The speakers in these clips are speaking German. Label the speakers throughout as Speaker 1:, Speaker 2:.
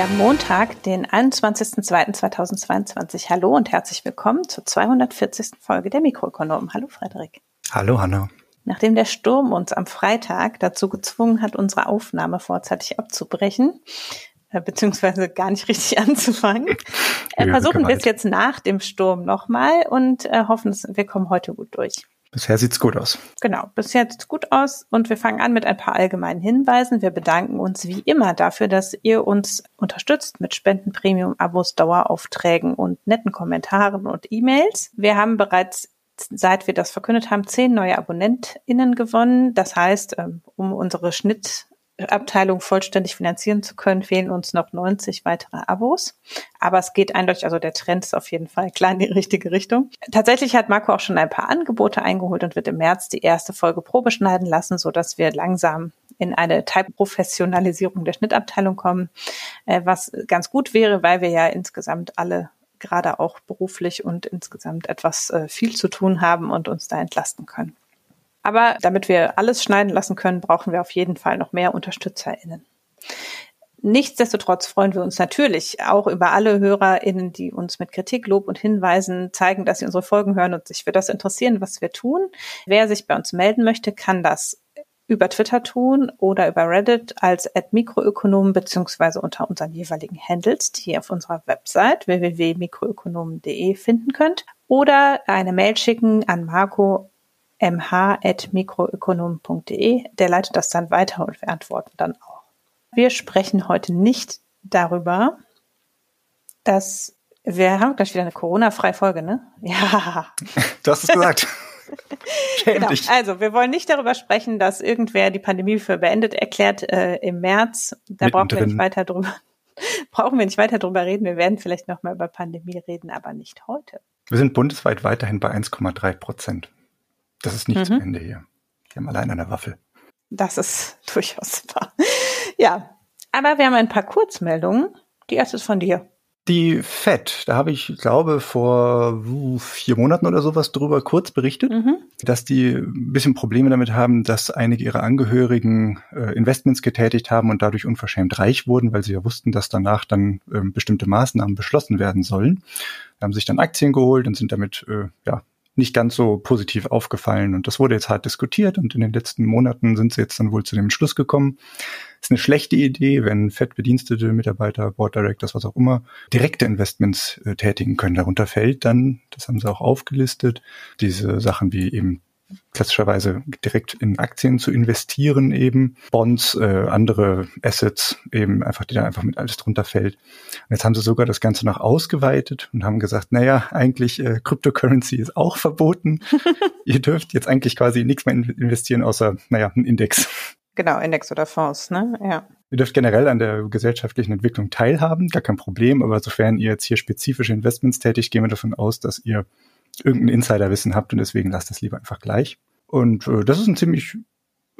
Speaker 1: Wir haben Montag, den 21.02.2022. Hallo und herzlich willkommen zur 240. Folge der Mikroökonomen. Hallo Frederik.
Speaker 2: Hallo Hanna.
Speaker 1: Nachdem der Sturm uns am Freitag dazu gezwungen hat, unsere Aufnahme vorzeitig abzubrechen, äh, beziehungsweise gar nicht richtig anzufangen, äh, versuchen wir es jetzt nach dem Sturm nochmal und äh, hoffen, wir kommen heute gut durch.
Speaker 2: Bisher sieht's gut aus.
Speaker 1: Genau, bisher sieht's gut aus und wir fangen an mit ein paar allgemeinen Hinweisen. Wir bedanken uns wie immer dafür, dass ihr uns unterstützt mit Spenden, Premium, Abos, Daueraufträgen und netten Kommentaren und E-Mails. Wir haben bereits seit wir das verkündet haben, zehn neue AbonnentInnen gewonnen. Das heißt, ähm, um unsere Schnitt Abteilung vollständig finanzieren zu können, fehlen uns noch 90 weitere Abos. Aber es geht eindeutig, also der Trend ist auf jeden Fall klar in die richtige Richtung. Tatsächlich hat Marco auch schon ein paar Angebote eingeholt und wird im März die erste Folge Probe schneiden lassen, so dass wir langsam in eine Teilprofessionalisierung der Schnittabteilung kommen, äh, was ganz gut wäre, weil wir ja insgesamt alle gerade auch beruflich und insgesamt etwas äh, viel zu tun haben und uns da entlasten können. Aber damit wir alles schneiden lassen können, brauchen wir auf jeden Fall noch mehr UnterstützerInnen. Nichtsdestotrotz freuen wir uns natürlich auch über alle HörerInnen, die uns mit Kritik, Lob und Hinweisen zeigen, dass sie unsere Folgen hören und sich für das interessieren, was wir tun. Wer sich bei uns melden möchte, kann das über Twitter tun oder über Reddit als @mikroökonomen beziehungsweise unter unseren jeweiligen Handles, die ihr auf unserer Website www.mikroökonomen.de finden könnt oder eine Mail schicken an Marco mh.mikroökonom.de. Der leitet das dann weiter und wir antworten dann auch. Wir sprechen heute nicht darüber, dass wir haben gleich wieder eine Corona-freie Folge, ne? Ja.
Speaker 2: Du hast es gesagt.
Speaker 1: genau. Also, wir wollen nicht darüber sprechen, dass irgendwer die Pandemie für beendet erklärt äh, im März. Da Mittendrin. brauchen wir nicht weiter drüber. brauchen wir nicht weiter drüber reden. Wir werden vielleicht noch mal über Pandemie reden, aber nicht heute.
Speaker 2: Wir sind bundesweit weiterhin bei 1,3 Prozent. Das ist nicht mhm. zu Ende hier. Die haben allein eine Waffel.
Speaker 1: Das ist durchaus wahr. Ja, aber wir haben ein paar Kurzmeldungen. Die erste ist von dir.
Speaker 2: Die FED, da habe ich, glaube, vor vier Monaten oder sowas drüber kurz berichtet, mhm. dass die ein bisschen Probleme damit haben, dass einige ihrer Angehörigen äh, Investments getätigt haben und dadurch unverschämt reich wurden, weil sie ja wussten, dass danach dann äh, bestimmte Maßnahmen beschlossen werden sollen. Da haben sich dann Aktien geholt und sind damit äh, ja nicht ganz so positiv aufgefallen. Und das wurde jetzt hart diskutiert und in den letzten Monaten sind sie jetzt dann wohl zu dem Entschluss gekommen. Ist eine schlechte Idee, wenn fettbedienstete Mitarbeiter, Board Directors, was auch immer, direkte Investments äh, tätigen können. Darunter fällt dann, das haben sie auch aufgelistet, diese Sachen wie eben klassischerweise direkt in Aktien zu investieren, eben Bonds, äh, andere Assets, eben einfach, die da einfach mit alles drunter fällt. Und jetzt haben sie sogar das Ganze noch ausgeweitet und haben gesagt, naja, eigentlich äh, Cryptocurrency ist auch verboten. Ihr dürft jetzt eigentlich quasi nichts mehr investieren, außer, naja, ein Index.
Speaker 1: Genau, Index oder Fonds, ne? Ja.
Speaker 2: Ihr dürft generell an der gesellschaftlichen Entwicklung teilhaben, gar kein Problem, aber sofern ihr jetzt hier spezifische Investments tätigt, gehen wir davon aus, dass ihr irgendein Insiderwissen habt und deswegen lasst es lieber einfach gleich. Und äh, das ist ein ziemlich,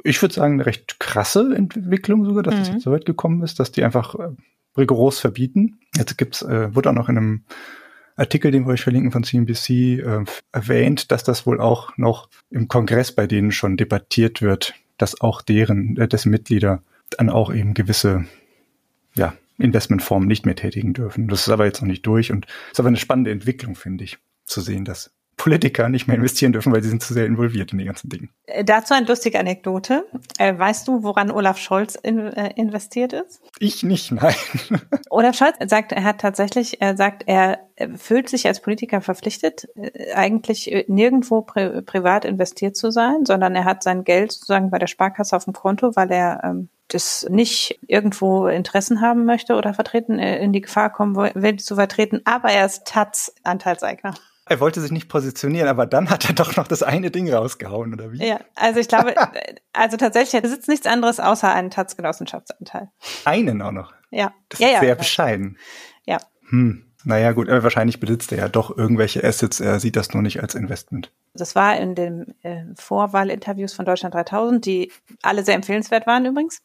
Speaker 2: ich würde sagen, eine recht krasse Entwicklung sogar, dass mhm. das jetzt so weit gekommen ist, dass die einfach äh, rigoros verbieten. Jetzt gibt's, äh, wurde auch noch in einem Artikel, den wir euch verlinken von CNBC, äh, erwähnt, dass das wohl auch noch im Kongress bei denen schon debattiert wird, dass auch deren, äh, dessen Mitglieder dann auch eben gewisse, ja, Investmentformen nicht mehr tätigen dürfen. Das ist aber jetzt noch nicht durch und ist aber eine spannende Entwicklung, finde ich zu sehen, dass Politiker nicht mehr investieren dürfen, weil sie sind zu sehr involviert in die ganzen Dinge.
Speaker 1: Äh, dazu eine lustige Anekdote. Äh, weißt du, woran Olaf Scholz in, äh, investiert ist?
Speaker 2: Ich nicht, nein.
Speaker 1: Olaf Scholz sagt, er hat tatsächlich, er sagt, er fühlt sich als Politiker verpflichtet, äh, eigentlich äh, nirgendwo pri privat investiert zu sein, sondern er hat sein Geld sozusagen bei der Sparkasse auf dem Konto, weil er ähm, das nicht irgendwo Interessen haben möchte oder vertreten, in die Gefahr kommen will, zu vertreten, aber er ist Taz-Anteilseigner.
Speaker 2: Er wollte sich nicht positionieren, aber dann hat er doch noch das eine Ding rausgehauen, oder wie?
Speaker 1: Ja, also ich glaube, also tatsächlich, er besitzt nichts anderes außer einen Taz-Genossenschaftsanteil.
Speaker 2: Einen auch noch?
Speaker 1: Ja.
Speaker 2: Das
Speaker 1: ja,
Speaker 2: ist
Speaker 1: ja,
Speaker 2: sehr bescheiden.
Speaker 1: Ja.
Speaker 2: Hm. Naja, gut, aber wahrscheinlich besitzt er ja doch irgendwelche Assets, er sieht das nur nicht als Investment.
Speaker 1: Das war in den äh, Vorwahlinterviews von Deutschland 3000, die alle sehr empfehlenswert waren übrigens.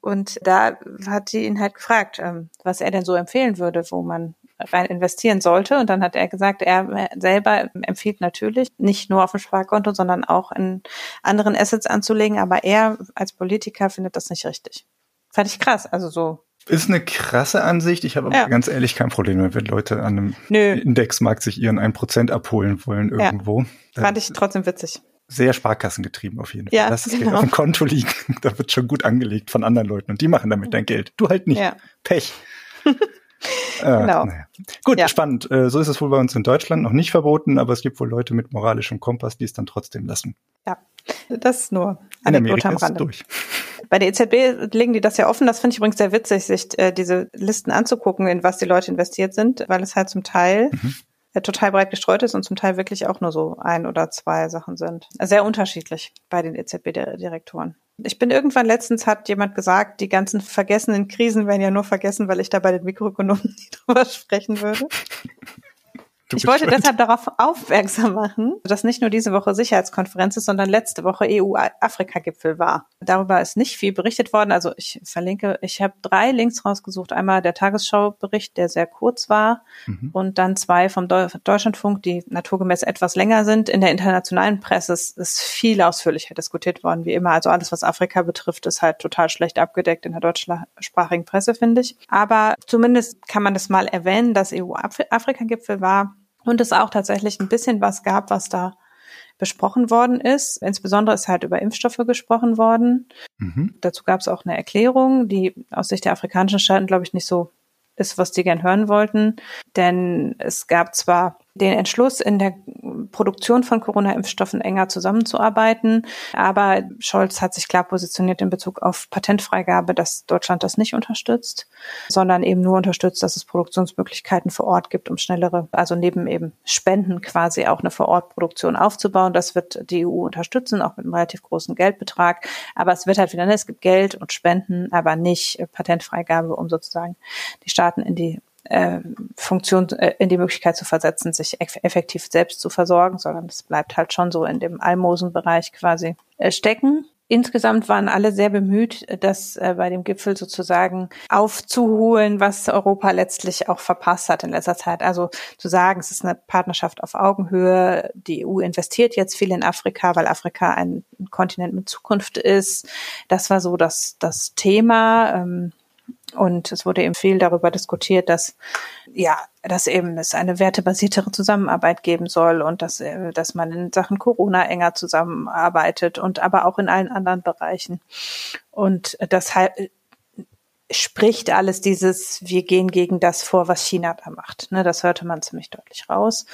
Speaker 1: Und da hat sie ihn halt gefragt, ähm, was er denn so empfehlen würde, wo man rein investieren sollte. Und dann hat er gesagt, er selber empfiehlt natürlich, nicht nur auf dem Sparkonto, sondern auch in anderen Assets anzulegen. Aber er als Politiker findet das nicht richtig. Fand ich krass. Also so
Speaker 2: Ist eine krasse Ansicht. Ich habe ja. ganz ehrlich kein Problem damit, wenn Leute an einem Nö. Indexmarkt sich ihren 1% abholen wollen irgendwo.
Speaker 1: Ja. Fand ich trotzdem witzig.
Speaker 2: Sehr sparkassengetrieben auf jeden Fall. Ja, Lass es genau. auf dem Konto liegen. da wird schon gut angelegt von anderen Leuten und die machen damit dein Geld. Du halt nicht. Ja. Pech. Äh, genau. Naja. Gut, ja. spannend. Äh, so ist es wohl bei uns in Deutschland noch nicht verboten, aber es gibt wohl Leute mit moralischem Kompass, die es dann trotzdem lassen.
Speaker 1: Ja, das ist nur in Amerika am Rande. Durch. Bei der EZB legen die das ja offen. Das finde ich übrigens sehr witzig, sich äh, diese Listen anzugucken, in was die Leute investiert sind, weil es halt zum Teil mhm. total breit gestreut ist und zum Teil wirklich auch nur so ein oder zwei Sachen sind. Sehr unterschiedlich bei den EZB-Direktoren. Ich bin irgendwann letztens hat jemand gesagt, die ganzen vergessenen Krisen werden ja nur vergessen, weil ich da bei den Mikroökonomen nie drüber sprechen würde. Ich wollte deshalb darauf aufmerksam machen, dass nicht nur diese Woche Sicherheitskonferenz ist, sondern letzte Woche EU-Afrika-Gipfel war. Darüber ist nicht viel berichtet worden. Also ich verlinke, ich habe drei Links rausgesucht. Einmal der Tagesschau-Bericht, der sehr kurz war, mhm. und dann zwei vom Deutschlandfunk, die naturgemäß etwas länger sind. In der internationalen Presse ist, ist viel ausführlicher diskutiert worden, wie immer. Also alles, was Afrika betrifft, ist halt total schlecht abgedeckt in der deutschsprachigen Presse, finde ich. Aber zumindest kann man das mal erwähnen, dass EU-Afrika-Gipfel war und es auch tatsächlich ein bisschen was gab, was da besprochen worden ist. Insbesondere ist halt über Impfstoffe gesprochen worden. Mhm. Dazu gab es auch eine Erklärung, die aus Sicht der afrikanischen Staaten, glaube ich, nicht so ist, was die gern hören wollten. Denn es gab zwar den Entschluss, in der Produktion von Corona-Impfstoffen enger zusammenzuarbeiten. Aber Scholz hat sich klar positioniert in Bezug auf Patentfreigabe, dass Deutschland das nicht unterstützt, sondern eben nur unterstützt, dass es Produktionsmöglichkeiten vor Ort gibt, um schnellere, also neben eben Spenden quasi auch eine Vor-Ort-Produktion aufzubauen. Das wird die EU unterstützen, auch mit einem relativ großen Geldbetrag. Aber es wird halt wieder, es gibt Geld und Spenden, aber nicht Patentfreigabe, um sozusagen die Staaten in die äh, Funktion äh, in die Möglichkeit zu versetzen, sich effektiv selbst zu versorgen, sondern es bleibt halt schon so in dem Almosenbereich quasi äh, stecken. Insgesamt waren alle sehr bemüht, das äh, bei dem Gipfel sozusagen aufzuholen, was Europa letztlich auch verpasst hat in letzter Zeit. Also zu sagen, es ist eine Partnerschaft auf Augenhöhe. Die EU investiert jetzt viel in Afrika, weil Afrika ein Kontinent mit Zukunft ist. Das war so das, das Thema. Ähm, und es wurde eben viel darüber diskutiert, dass ja, dass eben es eine wertebasiertere Zusammenarbeit geben soll und dass, äh, dass man in Sachen Corona enger zusammenarbeitet und aber auch in allen anderen Bereichen. Und das spricht alles dieses, wir gehen gegen das vor, was China da macht. Ne, das hörte man ziemlich deutlich raus,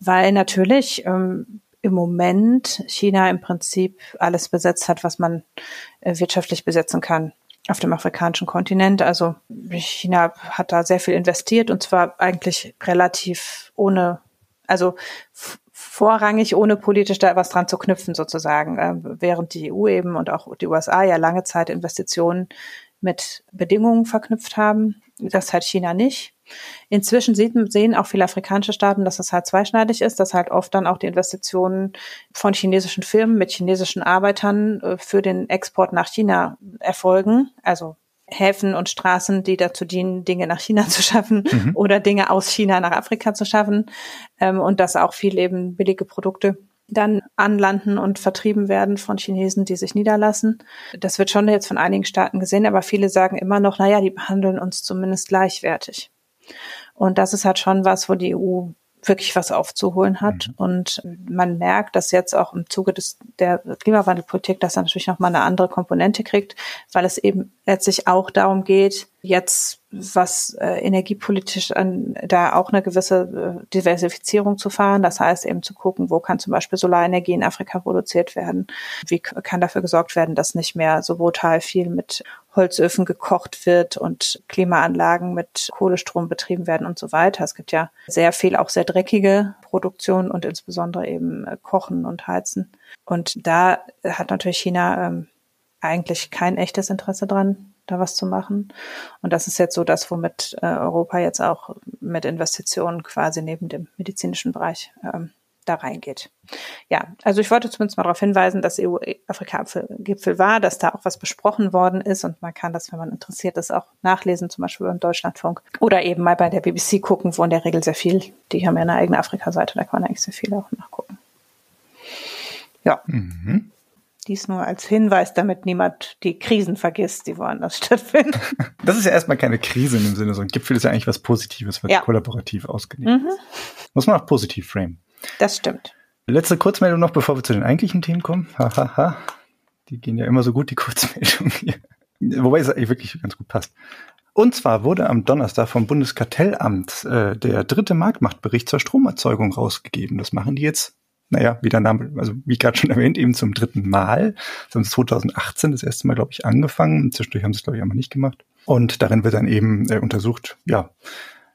Speaker 1: weil natürlich ähm, im Moment China im Prinzip alles besetzt hat, was man äh, wirtschaftlich besetzen kann auf dem afrikanischen Kontinent. Also China hat da sehr viel investiert und zwar eigentlich relativ ohne, also vorrangig ohne politisch da was dran zu knüpfen sozusagen, äh, während die EU eben und auch die USA ja lange Zeit Investitionen mit Bedingungen verknüpft haben. Das hat China nicht. Inzwischen sehen auch viele afrikanische Staaten, dass es halt zweischneidig ist, dass halt oft dann auch die Investitionen von chinesischen Firmen mit chinesischen Arbeitern äh, für den Export nach China erfolgen. Also Häfen und Straßen, die dazu dienen, Dinge nach China zu schaffen mhm. oder Dinge aus China nach Afrika zu schaffen. Ähm, und dass auch viel eben billige Produkte dann anlanden und vertrieben werden von Chinesen, die sich niederlassen. Das wird schon jetzt von einigen Staaten gesehen, aber viele sagen immer noch, naja, die behandeln uns zumindest gleichwertig. Und das ist halt schon was, wo die EU wirklich was aufzuholen hat. Mhm. Und man merkt, dass jetzt auch im Zuge des, der Klimawandelpolitik das natürlich nochmal eine andere Komponente kriegt, weil es eben letztlich auch darum geht, jetzt was äh, energiepolitisch an, da auch eine gewisse äh, Diversifizierung zu fahren. Das heißt eben zu gucken, wo kann zum Beispiel Solarenergie in Afrika produziert werden? Wie kann dafür gesorgt werden, dass nicht mehr so brutal viel mit Holzöfen gekocht wird und Klimaanlagen mit Kohlestrom betrieben werden und so weiter. Es gibt ja sehr viel auch sehr dreckige Produktion und insbesondere eben äh, Kochen und Heizen. Und da hat natürlich China ähm, eigentlich kein echtes Interesse dran, da was zu machen. Und das ist jetzt so das, womit äh, Europa jetzt auch mit Investitionen quasi neben dem medizinischen Bereich ähm, da reingeht. Ja, also ich wollte zumindest mal darauf hinweisen, dass EU-Afrika-Gipfel war, dass da auch was besprochen worden ist und man kann das, wenn man interessiert ist, auch nachlesen, zum Beispiel beim Deutschlandfunk oder eben mal bei der BBC gucken, wo in der Regel sehr viel, die haben ja eine eigene Afrika-Seite, da kann man eigentlich sehr viel auch nachgucken. Ja. Mhm. Dies nur als Hinweis, damit niemand die Krisen vergisst, die woanders stattfinden.
Speaker 2: Das ist ja erstmal keine Krise in dem Sinne, so ein Gipfel ist ja eigentlich was Positives, was ja. kollaborativ ausgelegt mhm. ist. Muss man auch positiv framen.
Speaker 1: Das stimmt.
Speaker 2: Letzte Kurzmeldung noch, bevor wir zu den eigentlichen Themen kommen. Hahaha. Ha, ha. Die gehen ja immer so gut, die Kurzmeldungen hier. Wobei es eigentlich wirklich ganz gut passt. Und zwar wurde am Donnerstag vom Bundeskartellamt äh, der dritte Marktmachtbericht zur Stromerzeugung rausgegeben. Das machen die jetzt naja, wie der Name, also wie gerade schon erwähnt, eben zum dritten Mal. Das haben sie 2018 das erste Mal, glaube ich, angefangen. Zwischendurch haben sie es, glaube ich, einmal nicht gemacht. Und darin wird dann eben äh, untersucht, ja,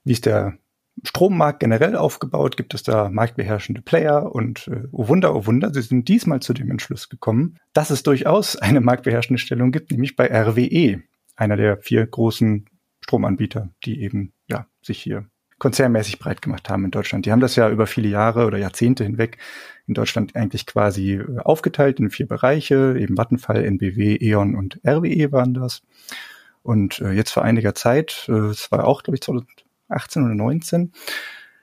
Speaker 2: wie ist der Strommarkt generell aufgebaut? Gibt es da marktbeherrschende Player? Und äh, oh Wunder, oh Wunder, sie sind diesmal zu dem Entschluss gekommen, dass es durchaus eine marktbeherrschende Stellung gibt, nämlich bei RWE, einer der vier großen Stromanbieter, die eben ja sich hier konzernmäßig breit gemacht haben in Deutschland. Die haben das ja über viele Jahre oder Jahrzehnte hinweg in Deutschland eigentlich quasi äh, aufgeteilt in vier Bereiche, eben Vattenfall, NBW, E.ON und RWE waren das. Und äh, jetzt vor einiger Zeit, äh, es war auch, glaube ich, 2018 oder 19,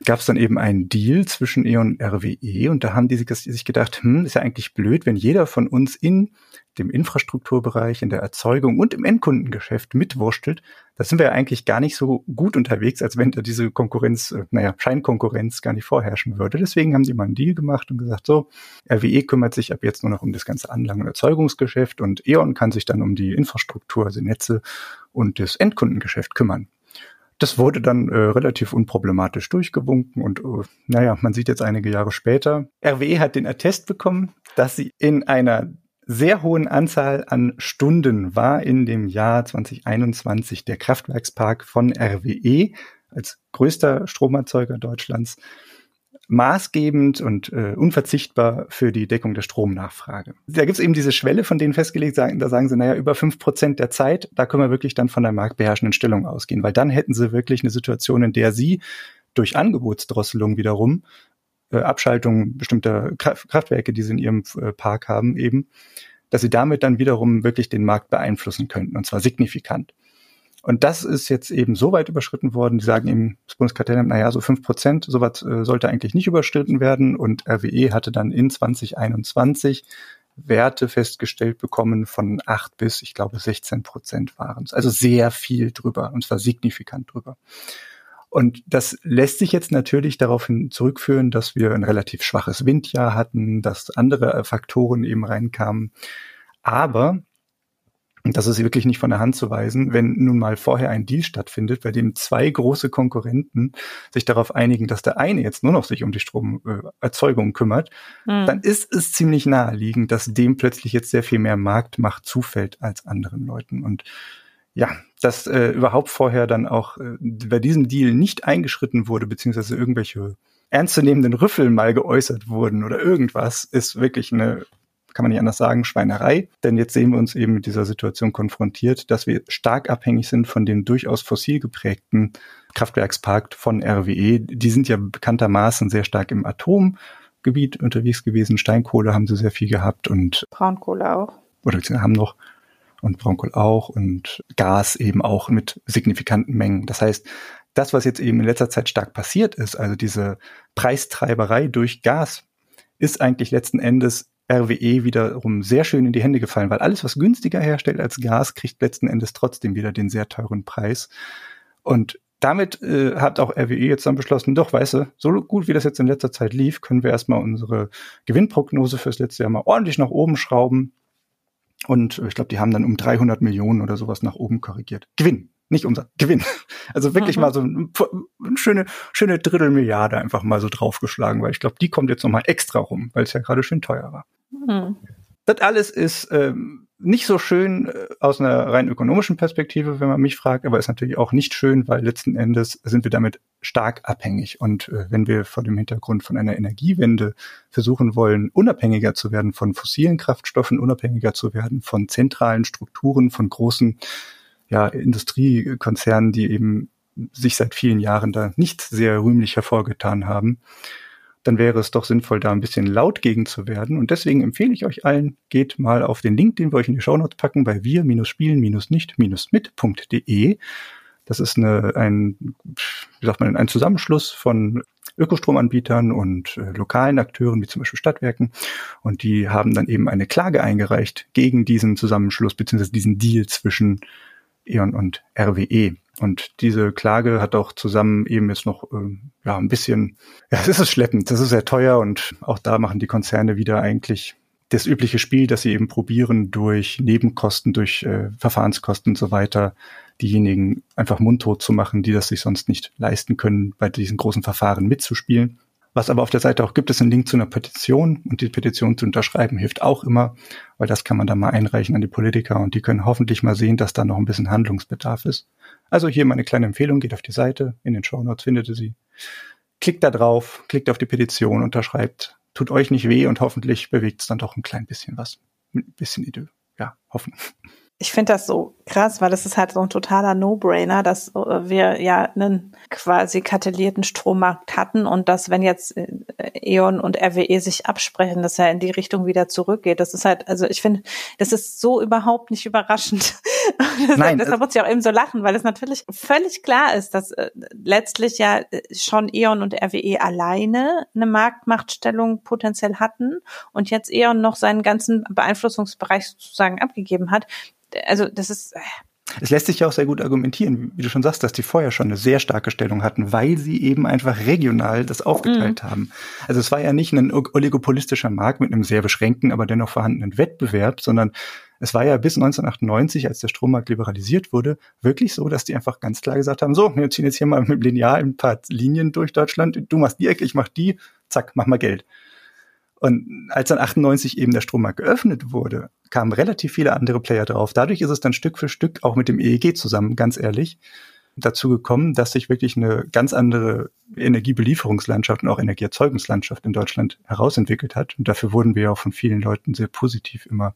Speaker 2: gab es dann eben einen Deal zwischen E.ON und RWE und da haben die sich gedacht, hm, ist ja eigentlich blöd, wenn jeder von uns in dem Infrastrukturbereich, in der Erzeugung und im Endkundengeschäft mitwurschtelt. Da sind wir ja eigentlich gar nicht so gut unterwegs, als wenn da diese Konkurrenz, äh, naja, Scheinkonkurrenz gar nicht vorherrschen würde. Deswegen haben die mal einen Deal gemacht und gesagt, so, RWE kümmert sich ab jetzt nur noch um das ganze Anlagen- und Erzeugungsgeschäft und E.ON kann sich dann um die Infrastruktur, also Netze und das Endkundengeschäft kümmern. Das wurde dann äh, relativ unproblematisch durchgewunken und äh, naja, man sieht jetzt einige Jahre später, RWE hat den Attest bekommen, dass sie in einer sehr hohen Anzahl an Stunden war in dem Jahr 2021 der Kraftwerkspark von RWE als größter Stromerzeuger Deutschlands maßgebend und äh, unverzichtbar für die Deckung der Stromnachfrage. Da gibt es eben diese Schwelle, von denen festgelegt, sagen, da sagen sie, naja, über fünf Prozent der Zeit, da können wir wirklich dann von der marktbeherrschenden Stellung ausgehen, weil dann hätten sie wirklich eine Situation, in der sie durch Angebotsdrosselung wiederum, äh, Abschaltung bestimmter Kraftwerke, die sie in ihrem äh, Park haben, eben, dass sie damit dann wiederum wirklich den Markt beeinflussen könnten, und zwar signifikant. Und das ist jetzt eben so weit überschritten worden, die sagen eben, das Bundeskartellamt, naja, so fünf Prozent, sowas äh, sollte eigentlich nicht überschritten werden. Und RWE hatte dann in 2021 Werte festgestellt bekommen von acht bis, ich glaube, 16 Prozent waren es. Also sehr viel drüber, und zwar signifikant drüber. Und das lässt sich jetzt natürlich daraufhin zurückführen, dass wir ein relativ schwaches Windjahr hatten, dass andere Faktoren eben reinkamen. Aber und das ist wirklich nicht von der Hand zu weisen, wenn nun mal vorher ein Deal stattfindet, bei dem zwei große Konkurrenten sich darauf einigen, dass der eine jetzt nur noch sich um die Stromerzeugung kümmert, mhm. dann ist es ziemlich naheliegend, dass dem plötzlich jetzt sehr viel mehr Marktmacht zufällt als anderen Leuten. Und ja, dass äh, überhaupt vorher dann auch äh, bei diesem Deal nicht eingeschritten wurde, beziehungsweise irgendwelche ernstzunehmenden Rüffel mal geäußert wurden oder irgendwas, ist wirklich eine kann man nicht anders sagen, Schweinerei. Denn jetzt sehen wir uns eben mit dieser Situation konfrontiert, dass wir stark abhängig sind von dem durchaus fossil geprägten Kraftwerkspark von RWE. Die sind ja bekanntermaßen sehr stark im Atomgebiet unterwegs gewesen. Steinkohle haben sie sehr viel gehabt und
Speaker 1: Braunkohle auch.
Speaker 2: Oder sie haben noch und Braunkohle auch und Gas eben auch mit signifikanten Mengen. Das heißt, das, was jetzt eben in letzter Zeit stark passiert ist, also diese Preistreiberei durch Gas, ist eigentlich letzten Endes RWE wiederum sehr schön in die Hände gefallen, weil alles, was günstiger herstellt als Gas, kriegt letzten Endes trotzdem wieder den sehr teuren Preis. Und damit äh, hat auch RWE jetzt dann beschlossen, doch, weißt du, so gut wie das jetzt in letzter Zeit lief, können wir erstmal unsere Gewinnprognose fürs letzte Jahr mal ordentlich nach oben schrauben. Und ich glaube, die haben dann um 300 Millionen oder sowas nach oben korrigiert. Gewinn, nicht unser Gewinn. Also wirklich mhm. mal so eine schöne, schöne Drittelmilliarde einfach mal so draufgeschlagen, weil ich glaube, die kommt jetzt nochmal extra rum, weil es ja gerade schön teuer war. Mhm. Das alles ist ähm, nicht so schön äh, aus einer rein ökonomischen Perspektive, wenn man mich fragt, aber ist natürlich auch nicht schön, weil letzten Endes sind wir damit stark abhängig. Und äh, wenn wir vor dem Hintergrund von einer Energiewende versuchen wollen, unabhängiger zu werden von fossilen Kraftstoffen, unabhängiger zu werden von zentralen Strukturen, von großen ja, Industriekonzernen, die eben sich seit vielen Jahren da nicht sehr rühmlich hervorgetan haben, dann wäre es doch sinnvoll, da ein bisschen laut gegen zu werden. Und deswegen empfehle ich euch allen, geht mal auf den Link, den wir euch in die Shownotes packen, bei wir-spielen-nicht-mit.de. Das ist eine, ein wie sagt man, ein Zusammenschluss von Ökostromanbietern und äh, lokalen Akteuren, wie zum Beispiel Stadtwerken. Und die haben dann eben eine Klage eingereicht gegen diesen Zusammenschluss beziehungsweise diesen Deal zwischen E.ON und RWE. Und diese Klage hat auch zusammen eben jetzt noch äh, ja ein bisschen, ja, es ist schleppend, das ist sehr teuer und auch da machen die Konzerne wieder eigentlich das übliche Spiel, dass sie eben probieren, durch Nebenkosten, durch äh, Verfahrenskosten und so weiter, diejenigen einfach mundtot zu machen, die das sich sonst nicht leisten können, bei diesen großen Verfahren mitzuspielen. Was aber auf der Seite auch gibt, ist ein Link zu einer Petition und die Petition zu unterschreiben hilft auch immer, weil das kann man dann mal einreichen an die Politiker und die können hoffentlich mal sehen, dass da noch ein bisschen Handlungsbedarf ist. Also hier meine kleine Empfehlung, geht auf die Seite, in den Show Notes findet ihr sie. Klickt da drauf, klickt auf die Petition, unterschreibt tut euch nicht weh und hoffentlich bewegt es dann doch ein klein bisschen was. Ein bisschen Idee. Ja, hoffen
Speaker 1: ich finde das so krass, weil das ist halt so ein totaler No-Brainer, dass äh, wir ja einen quasi kartellierten Strommarkt hatten und dass, wenn jetzt äh, E.ON und RWE sich absprechen, dass er in die Richtung wieder zurückgeht. Das ist halt, also ich finde, das ist so überhaupt nicht überraschend. Nein, deshalb muss ich auch eben so lachen, weil es natürlich völlig klar ist, dass äh, letztlich ja schon E.ON und RWE alleine eine Marktmachtstellung potenziell hatten und jetzt E.ON noch seinen ganzen Beeinflussungsbereich sozusagen abgegeben hat also das ist. Äh,
Speaker 2: es lässt sich ja auch sehr gut argumentieren, wie du schon sagst, dass die vorher schon eine sehr starke Stellung hatten, weil sie eben einfach regional das aufgeteilt mhm. haben. Also es war ja nicht ein oligopolistischer Markt mit einem sehr beschränkten, aber dennoch vorhandenen Wettbewerb, sondern es war ja bis 1998, als der Strommarkt liberalisiert wurde, wirklich so, dass die einfach ganz klar gesagt haben, so, wir ziehen jetzt hier mal mit Lineal ein paar Linien durch Deutschland, du machst die Ecke, ich mach die, zack, mach mal Geld. Und als dann 98 eben der Strommarkt geöffnet wurde, kamen relativ viele andere Player drauf. Dadurch ist es dann Stück für Stück auch mit dem EEG zusammen, ganz ehrlich, dazu gekommen, dass sich wirklich eine ganz andere Energiebelieferungslandschaft und auch Energieerzeugungslandschaft in Deutschland herausentwickelt hat. Und dafür wurden wir auch von vielen Leuten sehr positiv immer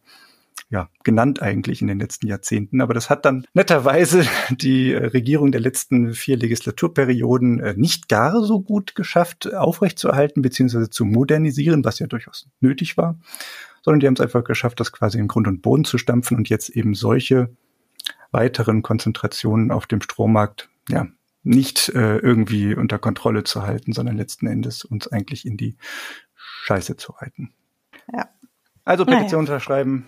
Speaker 2: ja, genannt eigentlich in den letzten Jahrzehnten. Aber das hat dann netterweise die Regierung der letzten vier Legislaturperioden äh, nicht gar so gut geschafft, aufrechtzuerhalten bzw. zu modernisieren, was ja durchaus nötig war, sondern die haben es einfach geschafft, das quasi in Grund und Boden zu stampfen und jetzt eben solche weiteren Konzentrationen auf dem Strommarkt, ja, nicht äh, irgendwie unter Kontrolle zu halten, sondern letzten Endes uns eigentlich in die Scheiße zu reiten. Ja. Also Petition naja. unterschreiben,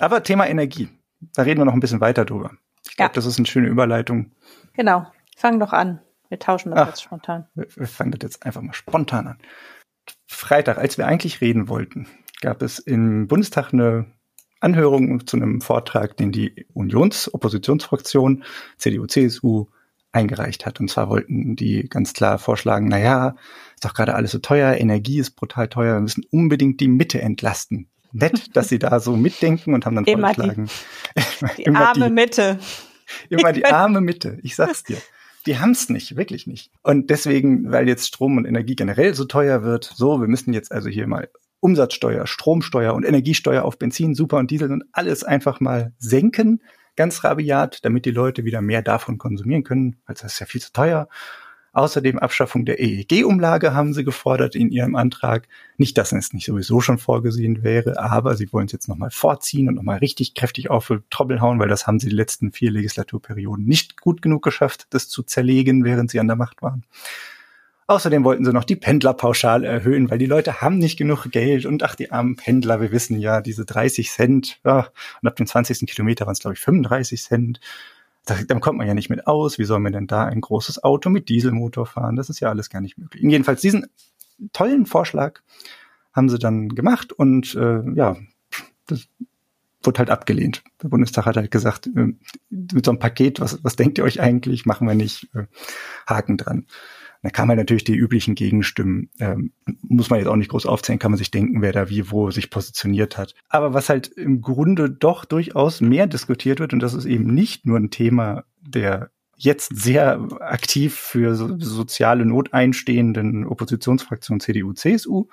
Speaker 2: aber Thema Energie, da reden wir noch ein bisschen weiter drüber. Ich glaube, ja. das ist eine schöne Überleitung.
Speaker 1: Genau, fang doch an. Wir tauschen das Ach, jetzt spontan.
Speaker 2: Wir, wir fangen das jetzt einfach mal spontan an. Freitag, als wir eigentlich reden wollten, gab es im Bundestag eine Anhörung zu einem Vortrag, den die Unionsoppositionsfraktion CDU, CSU eingereicht hat. Und zwar wollten die ganz klar vorschlagen, na ja, ist doch gerade alles so teuer, Energie ist brutal teuer, wir müssen unbedingt die Mitte entlasten nett, dass sie da so mitdenken und haben dann immer vorgeschlagen.
Speaker 1: Die, die immer arme die, Mitte.
Speaker 2: Immer die arme Mitte, ich sag's dir. Die haben's nicht, wirklich nicht. Und deswegen, weil jetzt Strom und Energie generell so teuer wird, so, wir müssen jetzt also hier mal Umsatzsteuer, Stromsteuer und Energiesteuer auf Benzin, Super und Diesel und alles einfach mal senken, ganz rabiat, damit die Leute wieder mehr davon konsumieren können, weil das ist ja viel zu teuer. Außerdem Abschaffung der EEG-Umlage haben sie gefordert in ihrem Antrag. Nicht, dass es nicht sowieso schon vorgesehen wäre, aber sie wollen es jetzt nochmal vorziehen und nochmal richtig kräftig auf Trobbel hauen, weil das haben sie die letzten vier Legislaturperioden nicht gut genug geschafft, das zu zerlegen, während sie an der Macht waren. Außerdem wollten sie noch die Pendlerpauschale erhöhen, weil die Leute haben nicht genug Geld und ach, die armen Pendler, wir wissen ja, diese 30 Cent, ja, und ab dem 20. Kilometer waren es, glaube ich, 35 Cent dann kommt man ja nicht mit aus. Wie soll man denn da ein großes Auto mit Dieselmotor fahren? Das ist ja alles gar nicht möglich. Jedenfalls diesen tollen Vorschlag haben sie dann gemacht und äh, ja, das wurde halt abgelehnt. Der Bundestag hat halt gesagt, äh, mit so einem Paket, was, was denkt ihr euch eigentlich, machen wir nicht, äh, Haken dran. Da kann man natürlich die üblichen Gegenstimmen, ähm, muss man jetzt auch nicht groß aufzählen, kann man sich denken, wer da wie wo sich positioniert hat. Aber was halt im Grunde doch durchaus mehr diskutiert wird, und das ist eben nicht nur ein Thema der jetzt sehr aktiv für so, soziale Not einstehenden Oppositionsfraktion CDU, CSU,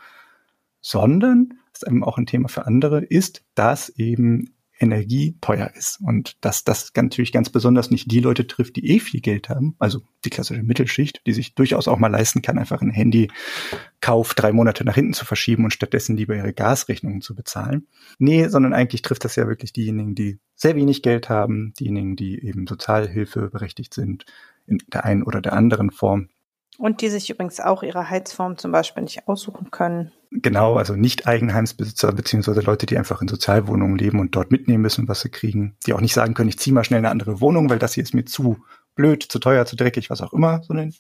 Speaker 2: sondern, ist eben auch ein Thema für andere, ist, dass eben Energie teuer ist und dass das natürlich ganz besonders nicht die Leute trifft, die eh viel Geld haben, also die klassische Mittelschicht, die sich durchaus auch mal leisten kann, einfach ein Handykauf drei Monate nach hinten zu verschieben und stattdessen lieber ihre Gasrechnungen zu bezahlen. Nee, sondern eigentlich trifft das ja wirklich diejenigen, die sehr wenig Geld haben, diejenigen, die eben Sozialhilfe berechtigt sind, in der einen oder der anderen Form.
Speaker 1: Und die sich übrigens auch ihre Heizform zum Beispiel nicht aussuchen können.
Speaker 2: Genau, also nicht Eigenheimsbesitzer beziehungsweise Leute, die einfach in Sozialwohnungen leben und dort mitnehmen müssen, was sie kriegen, die auch nicht sagen können, ich ziehe mal schnell eine andere Wohnung, weil das hier ist mir zu blöd, zu teuer, zu dreckig, was auch immer, sondern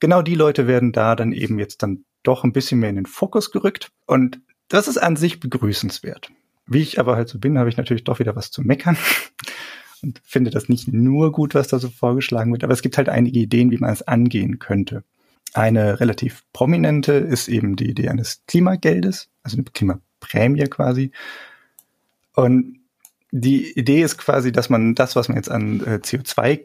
Speaker 2: genau die Leute werden da dann eben jetzt dann doch ein bisschen mehr in den Fokus gerückt und das ist an sich begrüßenswert. Wie ich aber halt so bin, habe ich natürlich doch wieder was zu meckern und finde das nicht nur gut, was da so vorgeschlagen wird, aber es gibt halt einige Ideen, wie man es angehen könnte. Eine relativ prominente ist eben die Idee eines Klimageldes, also eine Klimaprämie quasi. Und die Idee ist quasi, dass man das, was man jetzt an äh, CO2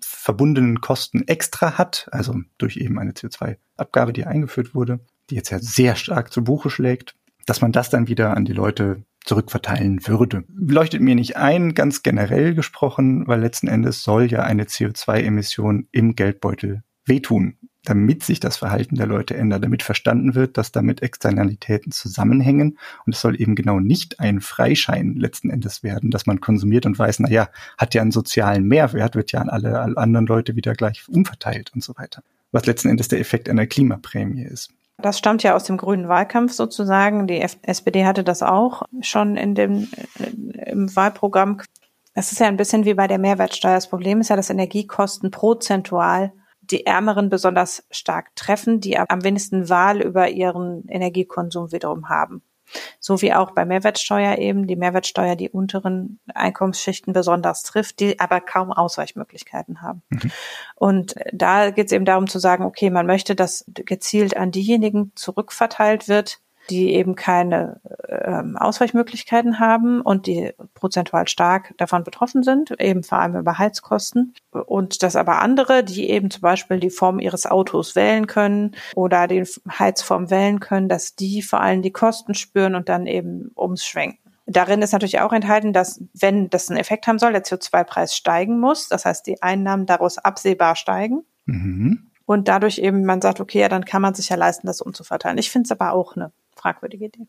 Speaker 2: verbundenen Kosten extra hat, also durch eben eine CO2-Abgabe, die eingeführt wurde, die jetzt ja sehr stark zu Buche schlägt, dass man das dann wieder an die Leute zurückverteilen würde. Leuchtet mir nicht ein, ganz generell gesprochen, weil letzten Endes soll ja eine CO2-Emission im Geldbeutel wehtun, damit sich das Verhalten der Leute ändert, damit verstanden wird, dass damit Externalitäten zusammenhängen. Und es soll eben genau nicht ein Freischein letzten Endes werden, dass man konsumiert und weiß, na ja, hat ja einen sozialen Mehrwert, wird ja an alle, alle anderen Leute wieder gleich umverteilt und so weiter. Was letzten Endes der Effekt einer Klimaprämie ist.
Speaker 1: Das stammt ja aus dem grünen Wahlkampf sozusagen. Die SPD hatte das auch schon in dem, äh, im Wahlprogramm. Es ist ja ein bisschen wie bei der Mehrwertsteuer. Das Problem ist ja, dass Energiekosten prozentual die Ärmeren besonders stark treffen, die am wenigsten Wahl über ihren Energiekonsum wiederum haben. So wie auch bei Mehrwertsteuer eben die Mehrwertsteuer die unteren Einkommensschichten besonders trifft, die aber kaum Ausweichmöglichkeiten haben. Mhm. Und da geht es eben darum zu sagen, okay, man möchte, dass gezielt an diejenigen zurückverteilt wird, die eben keine ähm, Ausweichmöglichkeiten haben und die prozentual stark davon betroffen sind, eben vor allem über Heizkosten. Und dass aber andere, die eben zum Beispiel die Form ihres Autos wählen können oder die Heizform wählen können, dass die vor allem die Kosten spüren und dann eben umschwenken. Darin ist natürlich auch enthalten, dass wenn das einen Effekt haben soll, der CO2-Preis steigen muss. Das heißt, die Einnahmen daraus absehbar steigen. Mhm. Und dadurch eben man sagt, okay, ja, dann kann man sich ja leisten, das umzuverteilen. Ich finde es aber auch eine fragwürdige Idee.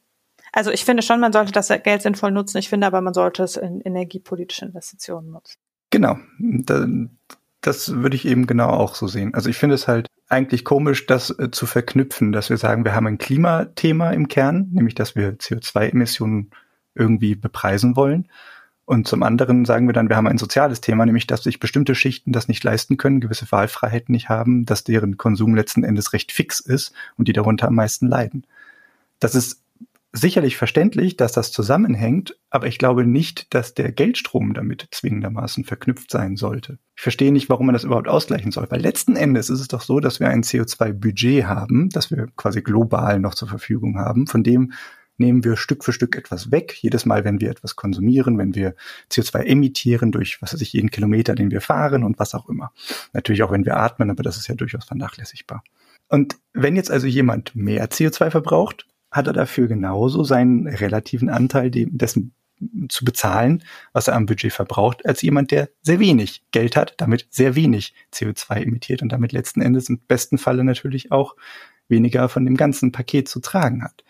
Speaker 1: Also ich finde schon, man sollte das Geld sinnvoll nutzen. Ich finde aber, man sollte es in energiepolitische Investitionen nutzen.
Speaker 2: Genau. Das würde ich eben genau auch so sehen. Also ich finde es halt eigentlich komisch, das äh, zu verknüpfen, dass wir sagen, wir haben ein Klimathema im Kern, nämlich dass wir CO2-Emissionen irgendwie bepreisen wollen. Und zum anderen sagen wir dann, wir haben ein soziales Thema, nämlich dass sich bestimmte Schichten das nicht leisten können, gewisse Wahlfreiheit nicht haben, dass deren Konsum letzten Endes recht fix ist und die darunter am meisten leiden. Das ist sicherlich verständlich, dass das zusammenhängt, aber ich glaube nicht, dass der Geldstrom damit zwingendermaßen verknüpft sein sollte. Ich verstehe nicht, warum man das überhaupt ausgleichen soll, weil letzten Endes ist es doch so, dass wir ein CO2-Budget haben, das wir quasi global noch zur Verfügung haben, von dem nehmen wir Stück für Stück etwas weg. Jedes Mal, wenn wir etwas konsumieren, wenn wir CO2 emittieren durch, was weiß ich, jeden Kilometer, den wir fahren und was auch immer. Natürlich auch, wenn wir atmen, aber das ist ja durchaus vernachlässigbar. Und wenn jetzt also jemand mehr CO2 verbraucht, hat er dafür genauso seinen relativen Anteil dessen zu bezahlen, was er am Budget verbraucht, als jemand, der sehr wenig Geld hat, damit sehr wenig CO2 emittiert und damit letzten Endes im besten Falle natürlich auch weniger von dem ganzen Paket zu tragen hat.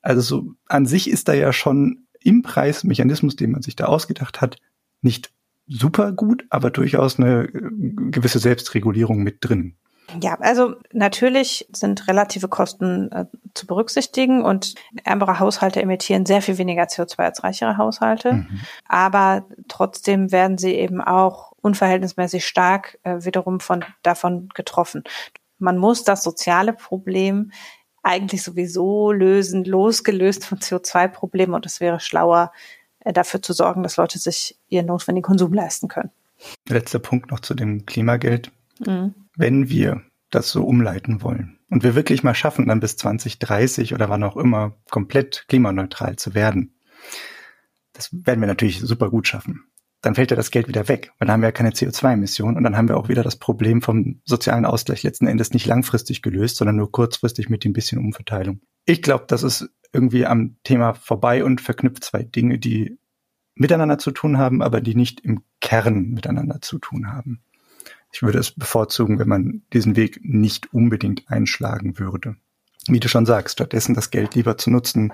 Speaker 2: Also so an sich ist da ja schon im Preismechanismus, den man sich da ausgedacht hat, nicht super gut, aber durchaus eine äh, gewisse Selbstregulierung mit drin.
Speaker 1: Ja, also natürlich sind relative Kosten äh, zu berücksichtigen und ärmere Haushalte emittieren sehr viel weniger CO2 als reichere Haushalte. Mhm. Aber trotzdem werden sie eben auch unverhältnismäßig stark äh, wiederum von, davon getroffen. Man muss das soziale Problem eigentlich sowieso lösen, losgelöst von CO2-Problemen und es wäre schlauer, äh, dafür zu sorgen, dass Leute sich ihren notwendigen Konsum leisten können.
Speaker 2: Letzter Punkt noch zu dem Klimageld. Mhm wenn wir das so umleiten wollen und wir wirklich mal schaffen, dann bis 2030 oder wann auch immer komplett klimaneutral zu werden, das werden wir natürlich super gut schaffen. Dann fällt ja das Geld wieder weg, dann haben wir ja keine CO2-Emissionen und dann haben wir auch wieder das Problem vom sozialen Ausgleich letzten Endes nicht langfristig gelöst, sondern nur kurzfristig mit dem bisschen Umverteilung. Ich glaube, das ist irgendwie am Thema vorbei und verknüpft zwei Dinge, die miteinander zu tun haben, aber die nicht im Kern miteinander zu tun haben. Ich würde es bevorzugen, wenn man diesen Weg nicht unbedingt einschlagen würde. Wie du schon sagst, stattdessen das Geld lieber zu nutzen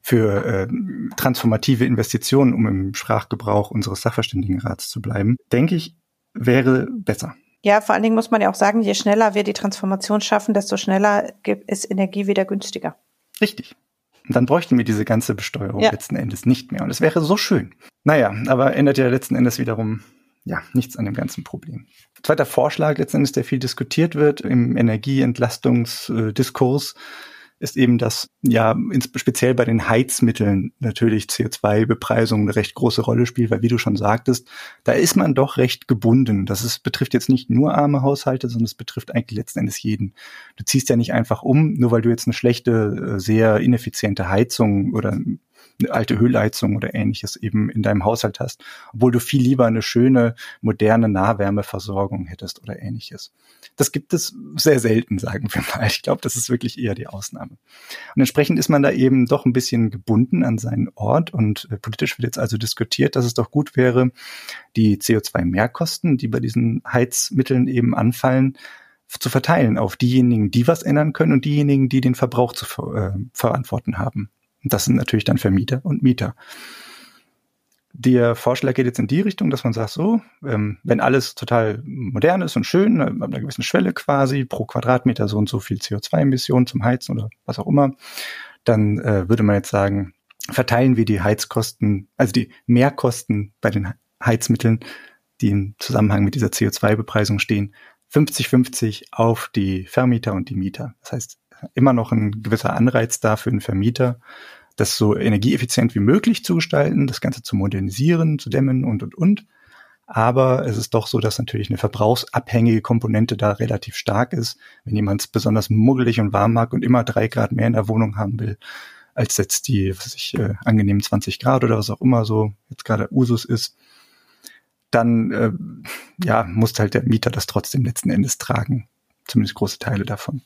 Speaker 2: für äh, transformative Investitionen, um im Sprachgebrauch unseres Sachverständigenrats zu bleiben, denke ich, wäre besser.
Speaker 1: Ja, vor allen Dingen muss man ja auch sagen, je schneller wir die Transformation schaffen, desto schneller ist Energie wieder günstiger.
Speaker 2: Richtig. Und dann bräuchten wir diese ganze Besteuerung ja. letzten Endes nicht mehr. Und es wäre so schön. Naja, aber ändert ja letzten Endes wiederum ja nichts an dem ganzen Problem. Zweiter Vorschlag letzten Endes, der viel diskutiert wird im Energieentlastungsdiskurs, ist eben, dass ja speziell bei den Heizmitteln natürlich CO2-Bepreisung eine recht große Rolle spielt, weil wie du schon sagtest, da ist man doch recht gebunden. Das ist, betrifft jetzt nicht nur arme Haushalte, sondern es betrifft eigentlich letzten Endes jeden. Du ziehst ja nicht einfach um, nur weil du jetzt eine schlechte, äh, sehr ineffiziente Heizung oder alte Ölheizung oder ähnliches eben in deinem Haushalt hast, obwohl du viel lieber eine schöne, moderne Nahwärmeversorgung hättest oder ähnliches. Das gibt es sehr selten, sagen wir mal. Ich glaube, das ist wirklich eher die Ausnahme. Und entsprechend ist man da eben doch ein bisschen gebunden an seinen Ort und äh, politisch wird jetzt also diskutiert, dass es doch gut wäre, die CO2-Mehrkosten, die bei diesen Heizmitteln eben anfallen, zu verteilen auf diejenigen, die was ändern können und diejenigen, die den Verbrauch zu ver äh, verantworten haben. Und das sind natürlich dann Vermieter und Mieter. Der Vorschlag geht jetzt in die Richtung, dass man sagt, so, ähm, wenn alles total modern ist und schön, äh, ab einer gewissen Schwelle quasi, pro Quadratmeter so und so viel CO2-Emissionen zum Heizen oder was auch immer, dann äh, würde man jetzt sagen, verteilen wir die Heizkosten, also die Mehrkosten bei den Heizmitteln, die im Zusammenhang mit dieser CO2-Bepreisung stehen, 50-50 auf die Vermieter und die Mieter. Das heißt, immer noch ein gewisser Anreiz da für den Vermieter, das so energieeffizient wie möglich zu gestalten, das Ganze zu modernisieren, zu dämmen und, und, und. Aber es ist doch so, dass natürlich eine verbrauchsabhängige Komponente da relativ stark ist. Wenn jemand es besonders muggelig und warm mag und immer drei Grad mehr in der Wohnung haben will, als jetzt die, was ich, äh, angenehm 20 Grad oder was auch immer so jetzt gerade Usus ist, dann äh, ja, muss halt der Mieter das trotzdem letzten Endes tragen. Zumindest große Teile davon.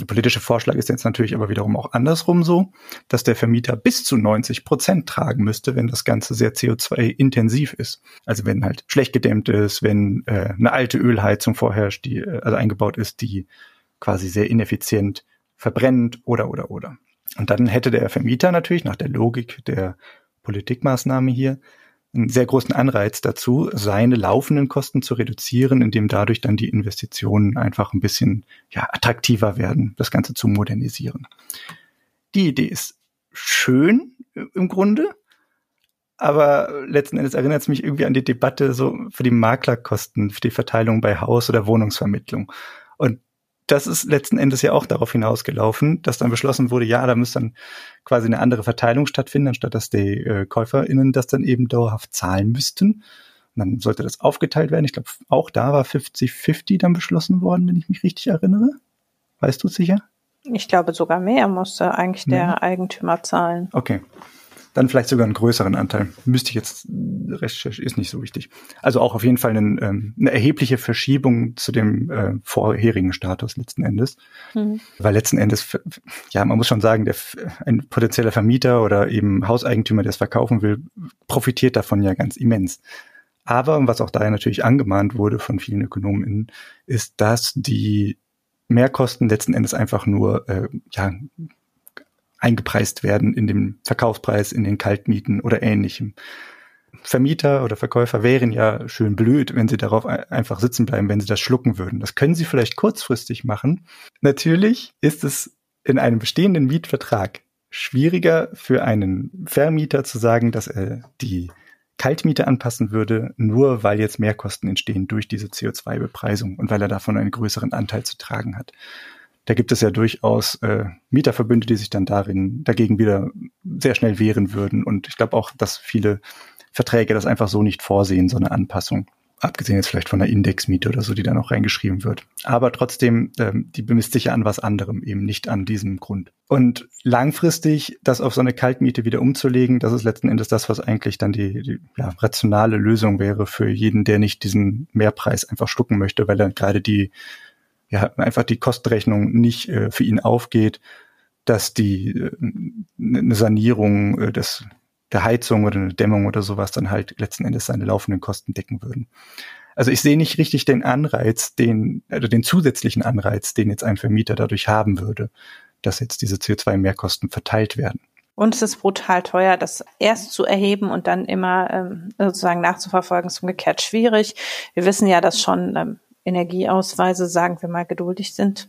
Speaker 2: Der politische Vorschlag ist jetzt natürlich aber wiederum auch andersrum so, dass der Vermieter bis zu 90 Prozent tragen müsste, wenn das Ganze sehr CO2-intensiv ist. Also wenn halt schlecht gedämmt ist, wenn äh, eine alte Ölheizung vorherrscht, die äh, also eingebaut ist, die quasi sehr ineffizient verbrennt oder oder oder. Und dann hätte der Vermieter natürlich nach der Logik der Politikmaßnahme hier einen sehr großen Anreiz dazu, seine laufenden Kosten zu reduzieren, indem dadurch dann die Investitionen einfach ein bisschen ja, attraktiver werden, das Ganze zu modernisieren. Die Idee ist schön im Grunde, aber letzten Endes erinnert es mich irgendwie an die Debatte so für die Maklerkosten, für die Verteilung bei Haus- oder Wohnungsvermittlung. Und das ist letzten Endes ja auch darauf hinausgelaufen, dass dann beschlossen wurde, ja, da muss dann quasi eine andere Verteilung stattfinden, anstatt dass die äh, KäuferInnen das dann eben dauerhaft zahlen müssten. Und dann sollte das aufgeteilt werden. Ich glaube, auch da war 50-50 dann beschlossen worden, wenn ich mich richtig erinnere. Weißt du sicher?
Speaker 1: Ich glaube, sogar mehr musste eigentlich der ja. Eigentümer zahlen.
Speaker 2: Okay dann vielleicht sogar einen größeren Anteil. Müsste ich jetzt recherchieren, ist nicht so wichtig. Also auch auf jeden Fall einen, ähm, eine erhebliche Verschiebung zu dem äh, vorherigen Status letzten Endes. Mhm. Weil letzten Endes, ja, man muss schon sagen, der, ein potenzieller Vermieter oder eben Hauseigentümer, der es verkaufen will, profitiert davon ja ganz immens. Aber was auch daher natürlich angemahnt wurde von vielen Ökonomen, ist, dass die Mehrkosten letzten Endes einfach nur äh, ja, eingepreist werden in dem Verkaufspreis, in den Kaltmieten oder ähnlichem. Vermieter oder Verkäufer wären ja schön blöd, wenn sie darauf einfach sitzen bleiben, wenn sie das schlucken würden. Das können sie vielleicht kurzfristig machen. Natürlich ist es in einem bestehenden Mietvertrag schwieriger für einen Vermieter zu sagen, dass er die Kaltmiete anpassen würde, nur weil jetzt Mehrkosten entstehen durch diese CO2-Bepreisung und weil er davon einen größeren Anteil zu tragen hat da gibt es ja durchaus äh, Mieterverbünde, die sich dann darin dagegen wieder sehr schnell wehren würden. Und ich glaube auch, dass viele Verträge das einfach so nicht vorsehen, so eine Anpassung. Abgesehen jetzt vielleicht von einer Indexmiete oder so, die da noch reingeschrieben wird. Aber trotzdem, ähm, die bemisst sich ja an was anderem, eben nicht an diesem Grund. Und langfristig das auf so eine Kaltmiete wieder umzulegen, das ist letzten Endes das, was eigentlich dann die, die ja, rationale Lösung wäre für jeden, der nicht diesen Mehrpreis einfach schlucken möchte, weil er gerade die ja einfach die Kostenrechnung nicht äh, für ihn aufgeht, dass die äh, eine Sanierung äh, des der Heizung oder eine Dämmung oder sowas dann halt letzten Endes seine laufenden Kosten decken würden. Also ich sehe nicht richtig den Anreiz, den, also den zusätzlichen Anreiz, den jetzt ein Vermieter dadurch haben würde, dass jetzt diese CO2-Mehrkosten verteilt werden.
Speaker 1: Und es ist brutal teuer, das erst zu erheben und dann immer ähm, sozusagen nachzuverfolgen, ist umgekehrt schwierig. Wir wissen ja, dass schon ähm, Energieausweise, sagen wir mal, geduldig sind.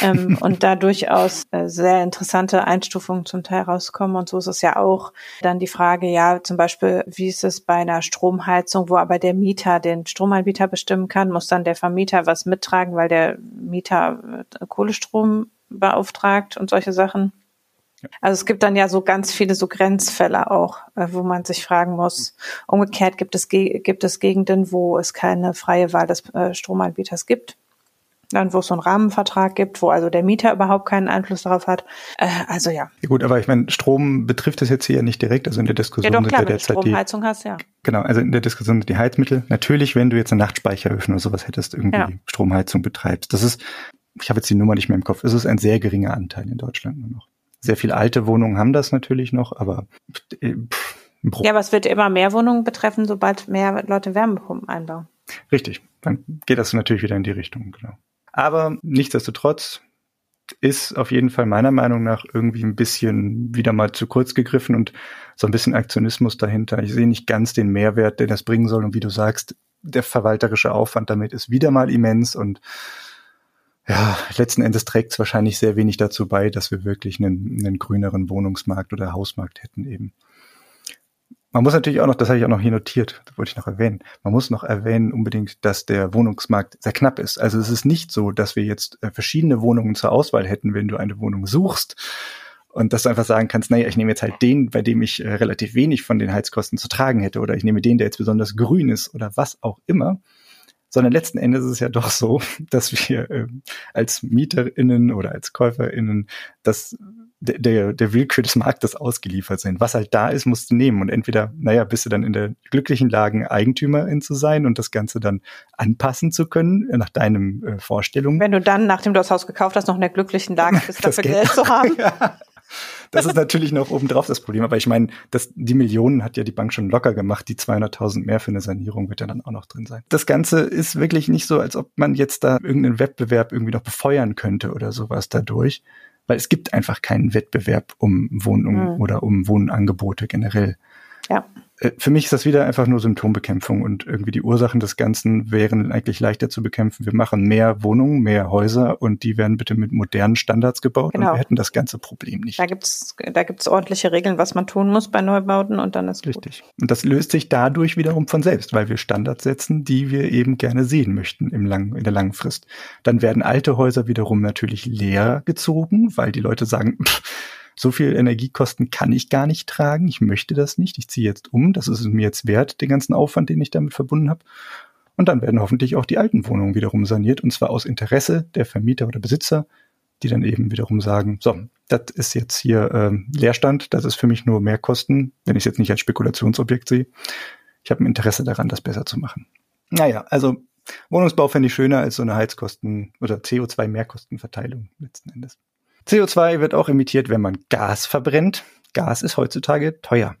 Speaker 1: ähm, und da durchaus äh, sehr interessante Einstufungen zum Teil rauskommen. Und so ist es ja auch dann die Frage, ja, zum Beispiel, wie ist es bei einer Stromheizung, wo aber der Mieter den Stromanbieter bestimmen kann, muss dann der Vermieter was mittragen, weil der Mieter äh, Kohlestrom beauftragt und solche Sachen. Also es gibt dann ja so ganz viele so Grenzfälle auch, äh, wo man sich fragen muss. Umgekehrt gibt es, gibt es Gegenden, wo es keine freie Wahl des äh, Stromanbieters gibt. Dann, wo es so einen Rahmenvertrag gibt, wo also der Mieter überhaupt keinen Einfluss darauf hat. Äh, also ja.
Speaker 2: ja. Gut, aber ich meine, Strom betrifft es jetzt hier ja nicht direkt. Also in der Diskussion
Speaker 1: ja, doch, klar, sind ja derzeit Stromheizung die, hast, ja.
Speaker 2: Genau, also in der Diskussion sind die Heizmittel. Natürlich, wenn du jetzt eine Nachtspeicheröfen oder sowas hättest, irgendwie ja. Stromheizung betreibst. Das ist, ich habe jetzt die Nummer nicht mehr im Kopf, es ist ein sehr geringer Anteil in Deutschland nur noch. Sehr viele alte Wohnungen haben das natürlich noch, aber
Speaker 1: äh, pff, ja, aber es wird immer mehr Wohnungen betreffen, sobald mehr Leute Wärmepumpen einbauen.
Speaker 2: Richtig, dann geht das natürlich wieder in die Richtung, genau. Aber nichtsdestotrotz ist auf jeden Fall meiner Meinung nach irgendwie ein bisschen wieder mal zu kurz gegriffen und so ein bisschen Aktionismus dahinter. Ich sehe nicht ganz den Mehrwert, den das bringen soll. Und wie du sagst, der verwalterische Aufwand damit ist wieder mal immens und ja, letzten Endes trägt es wahrscheinlich sehr wenig dazu bei, dass wir wirklich einen, einen grüneren Wohnungsmarkt oder Hausmarkt hätten eben. Man muss natürlich auch noch, das habe ich auch noch hier notiert, wollte ich noch erwähnen, man muss noch erwähnen unbedingt, dass der Wohnungsmarkt sehr knapp ist. Also es ist nicht so, dass wir jetzt äh, verschiedene Wohnungen zur Auswahl hätten, wenn du eine Wohnung suchst. Und dass du einfach sagen kannst, naja, ich nehme jetzt halt den, bei dem ich äh, relativ wenig von den Heizkosten zu tragen hätte, oder ich nehme den, der jetzt besonders grün ist, oder was auch immer sondern letzten Endes ist es ja doch so, dass wir äh, als MieterInnen oder als KäuferInnen das der, der, der Willkür des Marktes ausgeliefert sind. Was halt da ist, musst du nehmen. Und entweder, naja, bist du dann in der glücklichen Lage, Eigentümerin zu sein und das Ganze dann anpassen zu können, äh, nach deinen äh, Vorstellungen.
Speaker 1: Wenn du dann, nachdem du das Haus gekauft hast, noch in der glücklichen Lage bist, dafür Geld, Geld zu haben. ja.
Speaker 2: Das ist natürlich noch obendrauf das Problem. Aber ich meine, das, die Millionen hat ja die Bank schon locker gemacht. Die 200.000 mehr für eine Sanierung wird ja dann auch noch drin sein. Das Ganze ist wirklich nicht so, als ob man jetzt da irgendeinen Wettbewerb irgendwie noch befeuern könnte oder sowas dadurch. Weil es gibt einfach keinen Wettbewerb um Wohnungen mhm. oder um Wohnangebote generell.
Speaker 1: Ja.
Speaker 2: Äh, für mich ist das wieder einfach nur Symptombekämpfung und irgendwie die Ursachen des Ganzen wären eigentlich leichter zu bekämpfen. Wir machen mehr Wohnungen, mehr Häuser und die werden bitte mit modernen Standards gebaut genau. und wir hätten das ganze Problem nicht.
Speaker 1: Da gibt's da gibt's ordentliche Regeln, was man tun muss bei Neubauten und dann ist
Speaker 2: Richtig. Gut. Und das löst sich dadurch wiederum von selbst, weil wir Standards setzen, die wir eben gerne sehen möchten im lang, in der langen Frist. Dann werden alte Häuser wiederum natürlich leer gezogen, weil die Leute sagen, pff, so viel Energiekosten kann ich gar nicht tragen, ich möchte das nicht, ich ziehe jetzt um, das ist es mir jetzt wert, den ganzen Aufwand, den ich damit verbunden habe. Und dann werden hoffentlich auch die alten Wohnungen wiederum saniert, und zwar aus Interesse der Vermieter oder Besitzer, die dann eben wiederum sagen, so, das ist jetzt hier ähm, Leerstand, das ist für mich nur Mehrkosten, wenn ich es jetzt nicht als Spekulationsobjekt sehe. Ich habe ein Interesse daran, das besser zu machen. Naja, also Wohnungsbau fände ich schöner als so eine Heizkosten- oder CO2-Mehrkostenverteilung letzten Endes. CO2 wird auch emittiert, wenn man Gas verbrennt. Gas ist heutzutage teuer.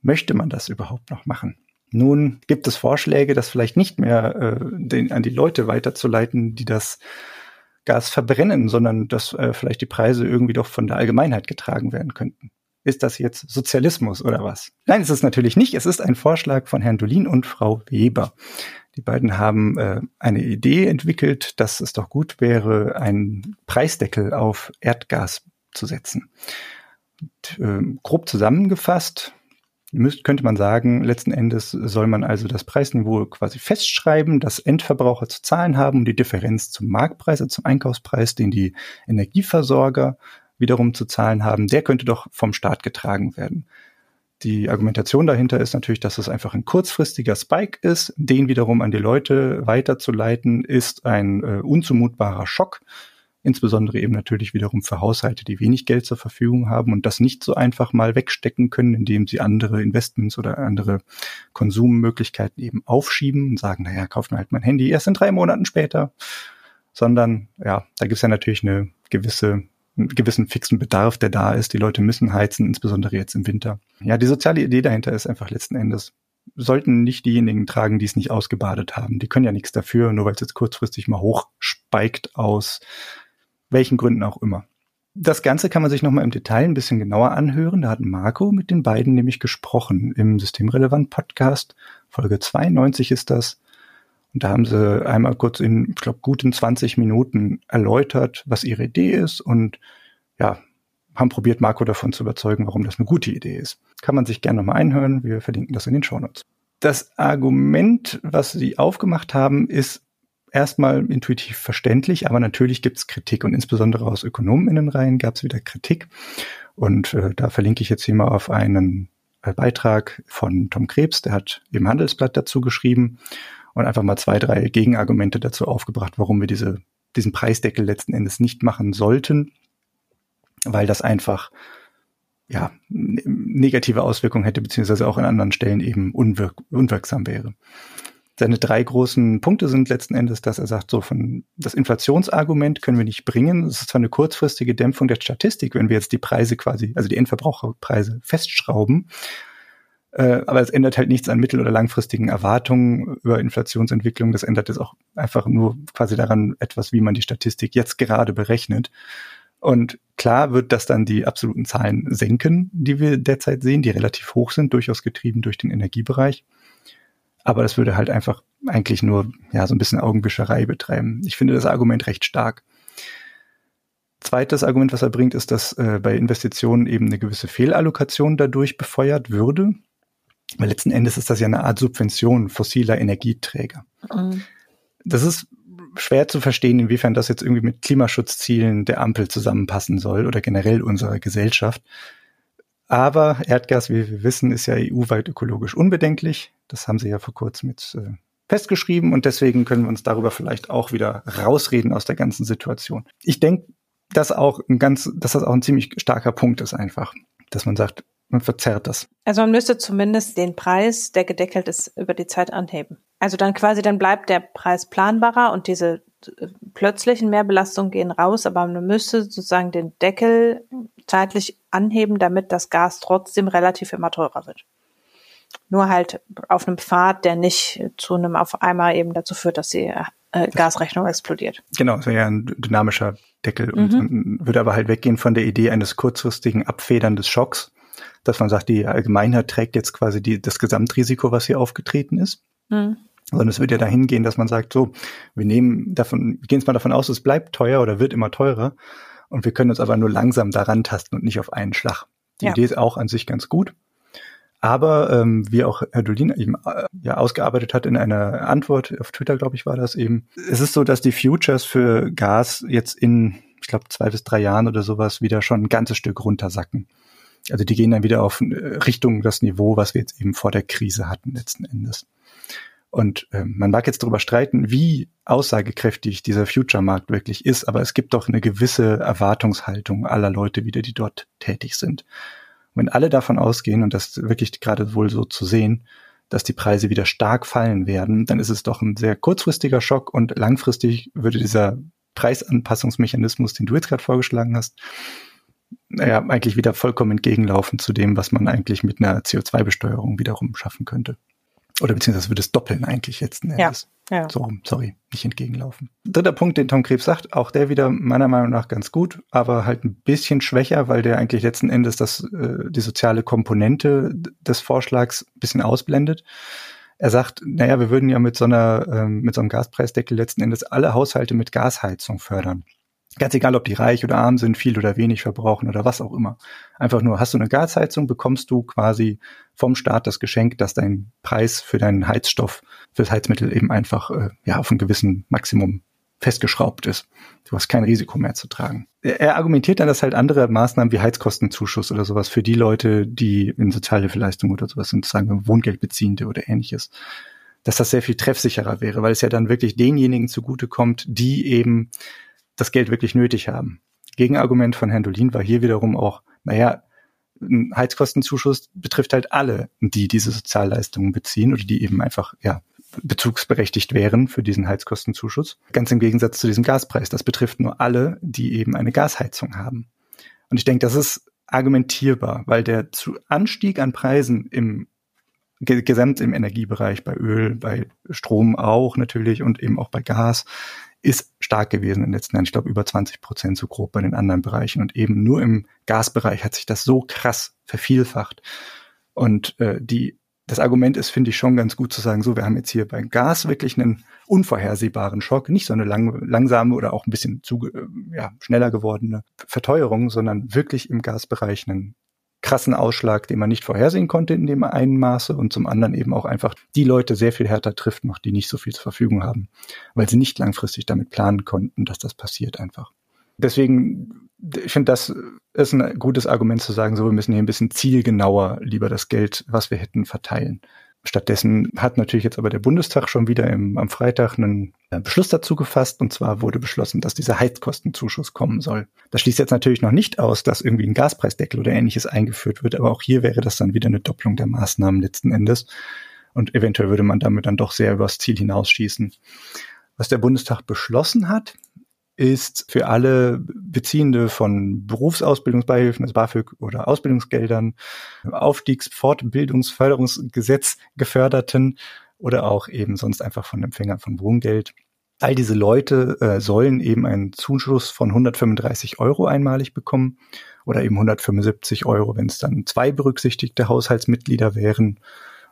Speaker 2: Möchte man das überhaupt noch machen? Nun gibt es Vorschläge, das vielleicht nicht mehr äh, den, an die Leute weiterzuleiten, die das Gas verbrennen, sondern dass äh, vielleicht die Preise irgendwie doch von der Allgemeinheit getragen werden könnten. Ist das jetzt Sozialismus oder was? Nein, es ist natürlich nicht. Es ist ein Vorschlag von Herrn Dolin und Frau Weber. Die beiden haben äh, eine Idee entwickelt, dass es doch gut wäre, einen Preisdeckel auf Erdgas zu setzen. Und, äh, grob zusammengefasst müsst, könnte man sagen, letzten Endes soll man also das Preisniveau quasi festschreiben, das Endverbraucher zu zahlen haben und die Differenz zum Marktpreis, also zum Einkaufspreis, den die Energieversorger wiederum zu zahlen haben, der könnte doch vom Staat getragen werden. Die Argumentation dahinter ist natürlich, dass es einfach ein kurzfristiger Spike ist. Den wiederum an die Leute weiterzuleiten, ist ein äh, unzumutbarer Schock. Insbesondere eben natürlich wiederum für Haushalte, die wenig Geld zur Verfügung haben und das nicht so einfach mal wegstecken können, indem sie andere Investments oder andere Konsummöglichkeiten eben aufschieben und sagen, naja, kauf mir halt mein Handy erst in drei Monaten später. Sondern, ja, da gibt es ja natürlich eine gewisse einen gewissen fixen Bedarf, der da ist. Die Leute müssen heizen, insbesondere jetzt im Winter. Ja, die soziale Idee dahinter ist einfach letzten Endes, sollten nicht diejenigen tragen, die es nicht ausgebadet haben. Die können ja nichts dafür, nur weil es jetzt kurzfristig mal hochspeikt aus welchen Gründen auch immer. Das Ganze kann man sich nochmal im Detail ein bisschen genauer anhören. Da hat Marco mit den beiden nämlich gesprochen im Systemrelevant Podcast. Folge 92 ist das. Und da haben sie einmal kurz in, ich glaube, guten 20 Minuten erläutert, was ihre Idee ist und ja, haben probiert, Marco davon zu überzeugen, warum das eine gute Idee ist. Kann man sich gerne nochmal einhören. Wir verlinken das in den Shownotes. Das Argument, was sie aufgemacht haben, ist erstmal intuitiv verständlich, aber natürlich gibt es Kritik und insbesondere aus Ökonominnenreihen gab es wieder Kritik. Und äh, da verlinke ich jetzt hier mal auf einen äh, Beitrag von Tom Krebs, der hat im Handelsblatt dazu geschrieben und einfach mal zwei, drei Gegenargumente dazu aufgebracht, warum wir diese, diesen Preisdeckel letzten Endes nicht machen sollten, weil das einfach ja, negative Auswirkungen hätte, beziehungsweise auch an anderen Stellen eben unwirk unwirksam wäre. Seine drei großen Punkte sind letzten Endes, dass er sagt, so von das Inflationsargument können wir nicht bringen. Es ist zwar eine kurzfristige Dämpfung der Statistik, wenn wir jetzt die Preise quasi, also die Endverbraucherpreise festschrauben, äh, aber es ändert halt nichts an mittel- oder langfristigen Erwartungen über Inflationsentwicklung. Das ändert jetzt auch einfach nur quasi daran etwas, wie man die Statistik jetzt gerade berechnet. Und klar wird das dann die absoluten Zahlen senken, die wir derzeit sehen, die relativ hoch sind, durchaus getrieben durch den Energiebereich. Aber das würde halt einfach eigentlich nur ja so ein bisschen Augenwischerei betreiben. Ich finde das Argument recht stark. Zweites Argument, was er bringt, ist, dass äh, bei Investitionen eben eine gewisse Fehlallokation dadurch befeuert würde. Weil letzten Endes ist das ja eine Art Subvention fossiler Energieträger. Mhm. Das ist schwer zu verstehen, inwiefern das jetzt irgendwie mit Klimaschutzzielen der Ampel zusammenpassen soll oder generell unserer Gesellschaft. Aber Erdgas, wie wir wissen, ist ja EU-weit ökologisch unbedenklich. Das haben sie ja vor kurzem jetzt äh, festgeschrieben und deswegen können wir uns darüber vielleicht auch wieder rausreden aus der ganzen Situation. Ich denke, dass auch ein ganz, dass das auch ein ziemlich starker Punkt ist einfach, dass man sagt, man verzerrt das.
Speaker 1: Also man müsste zumindest den Preis, der gedeckelt ist, über die Zeit anheben. Also dann quasi, dann bleibt der Preis planbarer und diese äh, plötzlichen Mehrbelastungen gehen raus, aber man müsste sozusagen den Deckel zeitlich anheben, damit das Gas trotzdem relativ immer teurer wird. Nur halt auf einem Pfad, der nicht zu einem auf einmal eben dazu führt, dass die äh, Gasrechnung explodiert.
Speaker 2: Genau, das wäre ja ein dynamischer Deckel mhm. und, und würde aber halt weggehen von der Idee eines kurzfristigen Abfedern des Schocks, dass man sagt, die Allgemeinheit trägt jetzt quasi die, das Gesamtrisiko, was hier aufgetreten ist. Mhm. Sondern es wird ja dahin gehen, dass man sagt, so, wir nehmen davon, wir gehen jetzt mal davon aus, es bleibt teuer oder wird immer teurer. Und wir können uns aber nur langsam daran tasten und nicht auf einen Schlag. Die ja. Idee ist auch an sich ganz gut. Aber ähm, wie auch Herr Dolin eben äh, ja ausgearbeitet hat in einer Antwort auf Twitter, glaube ich, war das eben. Es ist so, dass die Futures für Gas jetzt in, ich glaube, zwei bis drei Jahren oder sowas wieder schon ein ganzes Stück runtersacken. Also die gehen dann wieder auf äh, Richtung das Niveau, was wir jetzt eben vor der Krise hatten letzten Endes. Und äh, man mag jetzt darüber streiten, wie aussagekräftig dieser Future-Markt wirklich ist, aber es gibt doch eine gewisse Erwartungshaltung aller Leute wieder, die dort tätig sind. Und wenn alle davon ausgehen, und das wirklich gerade wohl so zu sehen, dass die Preise wieder stark fallen werden, dann ist es doch ein sehr kurzfristiger Schock und langfristig würde dieser Preisanpassungsmechanismus, den du jetzt gerade vorgeschlagen hast, naja, eigentlich wieder vollkommen entgegenlaufen zu dem, was man eigentlich mit einer CO2-Besteuerung wiederum schaffen könnte. Oder beziehungsweise würde es doppeln eigentlich jetzt. Ne?
Speaker 1: Ja, ja.
Speaker 2: So, sorry, nicht entgegenlaufen. Dritter Punkt, den Tom Krebs sagt, auch der wieder meiner Meinung nach ganz gut, aber halt ein bisschen schwächer, weil der eigentlich letzten Endes das, äh, die soziale Komponente des Vorschlags ein bisschen ausblendet. Er sagt, naja, wir würden ja mit so einer, ähm, mit so einem Gaspreisdeckel letzten Endes alle Haushalte mit Gasheizung fördern. Ganz egal, ob die reich oder arm sind, viel oder wenig verbrauchen oder was auch immer. Einfach nur, hast du eine Gasheizung, bekommst du quasi vom Staat das Geschenk, dass dein Preis für deinen Heizstoff, fürs Heizmittel eben einfach äh, ja auf ein gewissen Maximum festgeschraubt ist. Du hast kein Risiko mehr zu tragen. Er argumentiert dann, dass halt andere Maßnahmen wie Heizkostenzuschuss oder sowas für die Leute, die in Sozialhilfeleistung oder sowas sind, sagen Wohngeldbeziehende oder ähnliches, dass das sehr viel treffsicherer wäre, weil es ja dann wirklich denjenigen zugutekommt, die eben das Geld wirklich nötig haben. Gegenargument von Herrn Dolin war hier wiederum auch, naja, ein Heizkostenzuschuss betrifft halt alle, die diese Sozialleistungen beziehen oder die eben einfach, ja, bezugsberechtigt wären für diesen Heizkostenzuschuss. Ganz im Gegensatz zu diesem Gaspreis. Das betrifft nur alle, die eben eine Gasheizung haben. Und ich denke, das ist argumentierbar, weil der Anstieg an Preisen im gesamt im Energiebereich, bei Öl, bei Strom auch natürlich und eben auch bei Gas, ist stark gewesen in den letzten Jahren. Ich glaube über 20 Prozent so grob bei den anderen Bereichen. Und eben nur im Gasbereich hat sich das so krass vervielfacht. Und äh, die das Argument ist, finde ich schon ganz gut zu sagen, so, wir haben jetzt hier bei Gas wirklich einen unvorhersehbaren Schock, nicht so eine lang, langsame oder auch ein bisschen zu, äh, ja, schneller gewordene Verteuerung, sondern wirklich im Gasbereich einen krassen Ausschlag, den man nicht vorhersehen konnte in dem einen Maße und zum anderen eben auch einfach die Leute sehr viel härter trifft noch, die nicht so viel zur Verfügung haben, weil sie nicht langfristig damit planen konnten, dass das passiert einfach. Deswegen, ich finde, das ist ein gutes Argument zu sagen, so, wir müssen hier ein bisschen zielgenauer lieber das Geld, was wir hätten, verteilen. Stattdessen hat natürlich jetzt aber der Bundestag schon wieder im, am Freitag einen äh, Beschluss dazu gefasst. Und zwar wurde beschlossen, dass dieser Heizkostenzuschuss kommen soll. Das schließt jetzt natürlich noch nicht aus, dass irgendwie ein Gaspreisdeckel oder ähnliches eingeführt wird. Aber auch hier wäre das dann wieder eine Doppelung der Maßnahmen letzten Endes. Und eventuell würde man damit dann doch sehr übers Ziel hinausschießen. Was der Bundestag beschlossen hat, ist für alle Beziehende von Berufsausbildungsbeihilfen, also BAföG oder Ausbildungsgeldern, Aufstiegs-, geförderten oder auch eben sonst einfach von Empfängern von Wohngeld. All diese Leute äh, sollen eben einen Zuschuss von 135 Euro einmalig bekommen oder eben 175 Euro, wenn es dann zwei berücksichtigte Haushaltsmitglieder wären.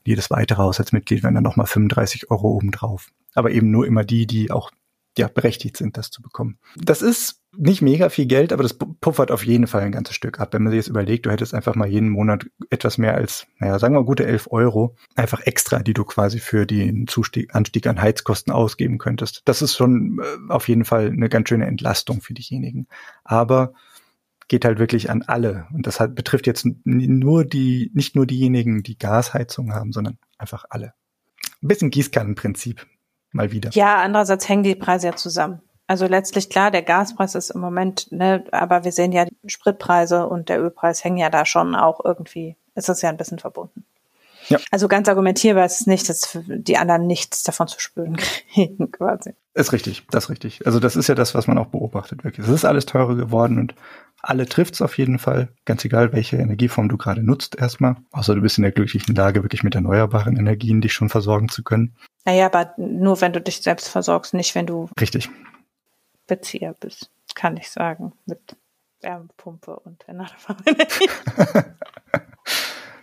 Speaker 2: Jedes weitere Haushaltsmitglied wären dann nochmal 35 Euro obendrauf. Aber eben nur immer die, die auch ja, berechtigt sind, das zu bekommen. Das ist nicht mega viel Geld, aber das puffert auf jeden Fall ein ganzes Stück ab. Wenn man sich jetzt überlegt, du hättest einfach mal jeden Monat etwas mehr als, naja, sagen wir gute elf Euro, einfach extra, die du quasi für den Zustieg, Anstieg an Heizkosten ausgeben könntest. Das ist schon äh, auf jeden Fall eine ganz schöne Entlastung für diejenigen. Aber geht halt wirklich an alle. Und das halt betrifft jetzt nur die, nicht nur diejenigen, die Gasheizung haben, sondern einfach alle. Ein bisschen Gießkannenprinzip mal wieder.
Speaker 1: Ja, andererseits hängen die Preise ja zusammen. Also letztlich klar, der Gaspreis ist im Moment, ne, aber wir sehen ja, die Spritpreise und der Ölpreis hängen ja da schon auch irgendwie, ist das ja ein bisschen verbunden. Ja. Also ganz argumentierbar ist es nicht, dass die anderen nichts davon zu spüren kriegen, quasi.
Speaker 2: Ist richtig, das ist richtig. Also das ist ja das, was man auch beobachtet, wirklich. Es ist alles teurer geworden und alle trifft's auf jeden Fall, ganz egal, welche Energieform du gerade nutzt erstmal. Außer du bist in der glücklichen Lage, wirklich mit erneuerbaren Energien dich schon versorgen zu können.
Speaker 1: Naja, aber nur wenn du dich selbst versorgst, nicht wenn du
Speaker 2: Richtig.
Speaker 1: Bezieher bist, kann ich sagen, mit Wärmepumpe und Erneuerbaren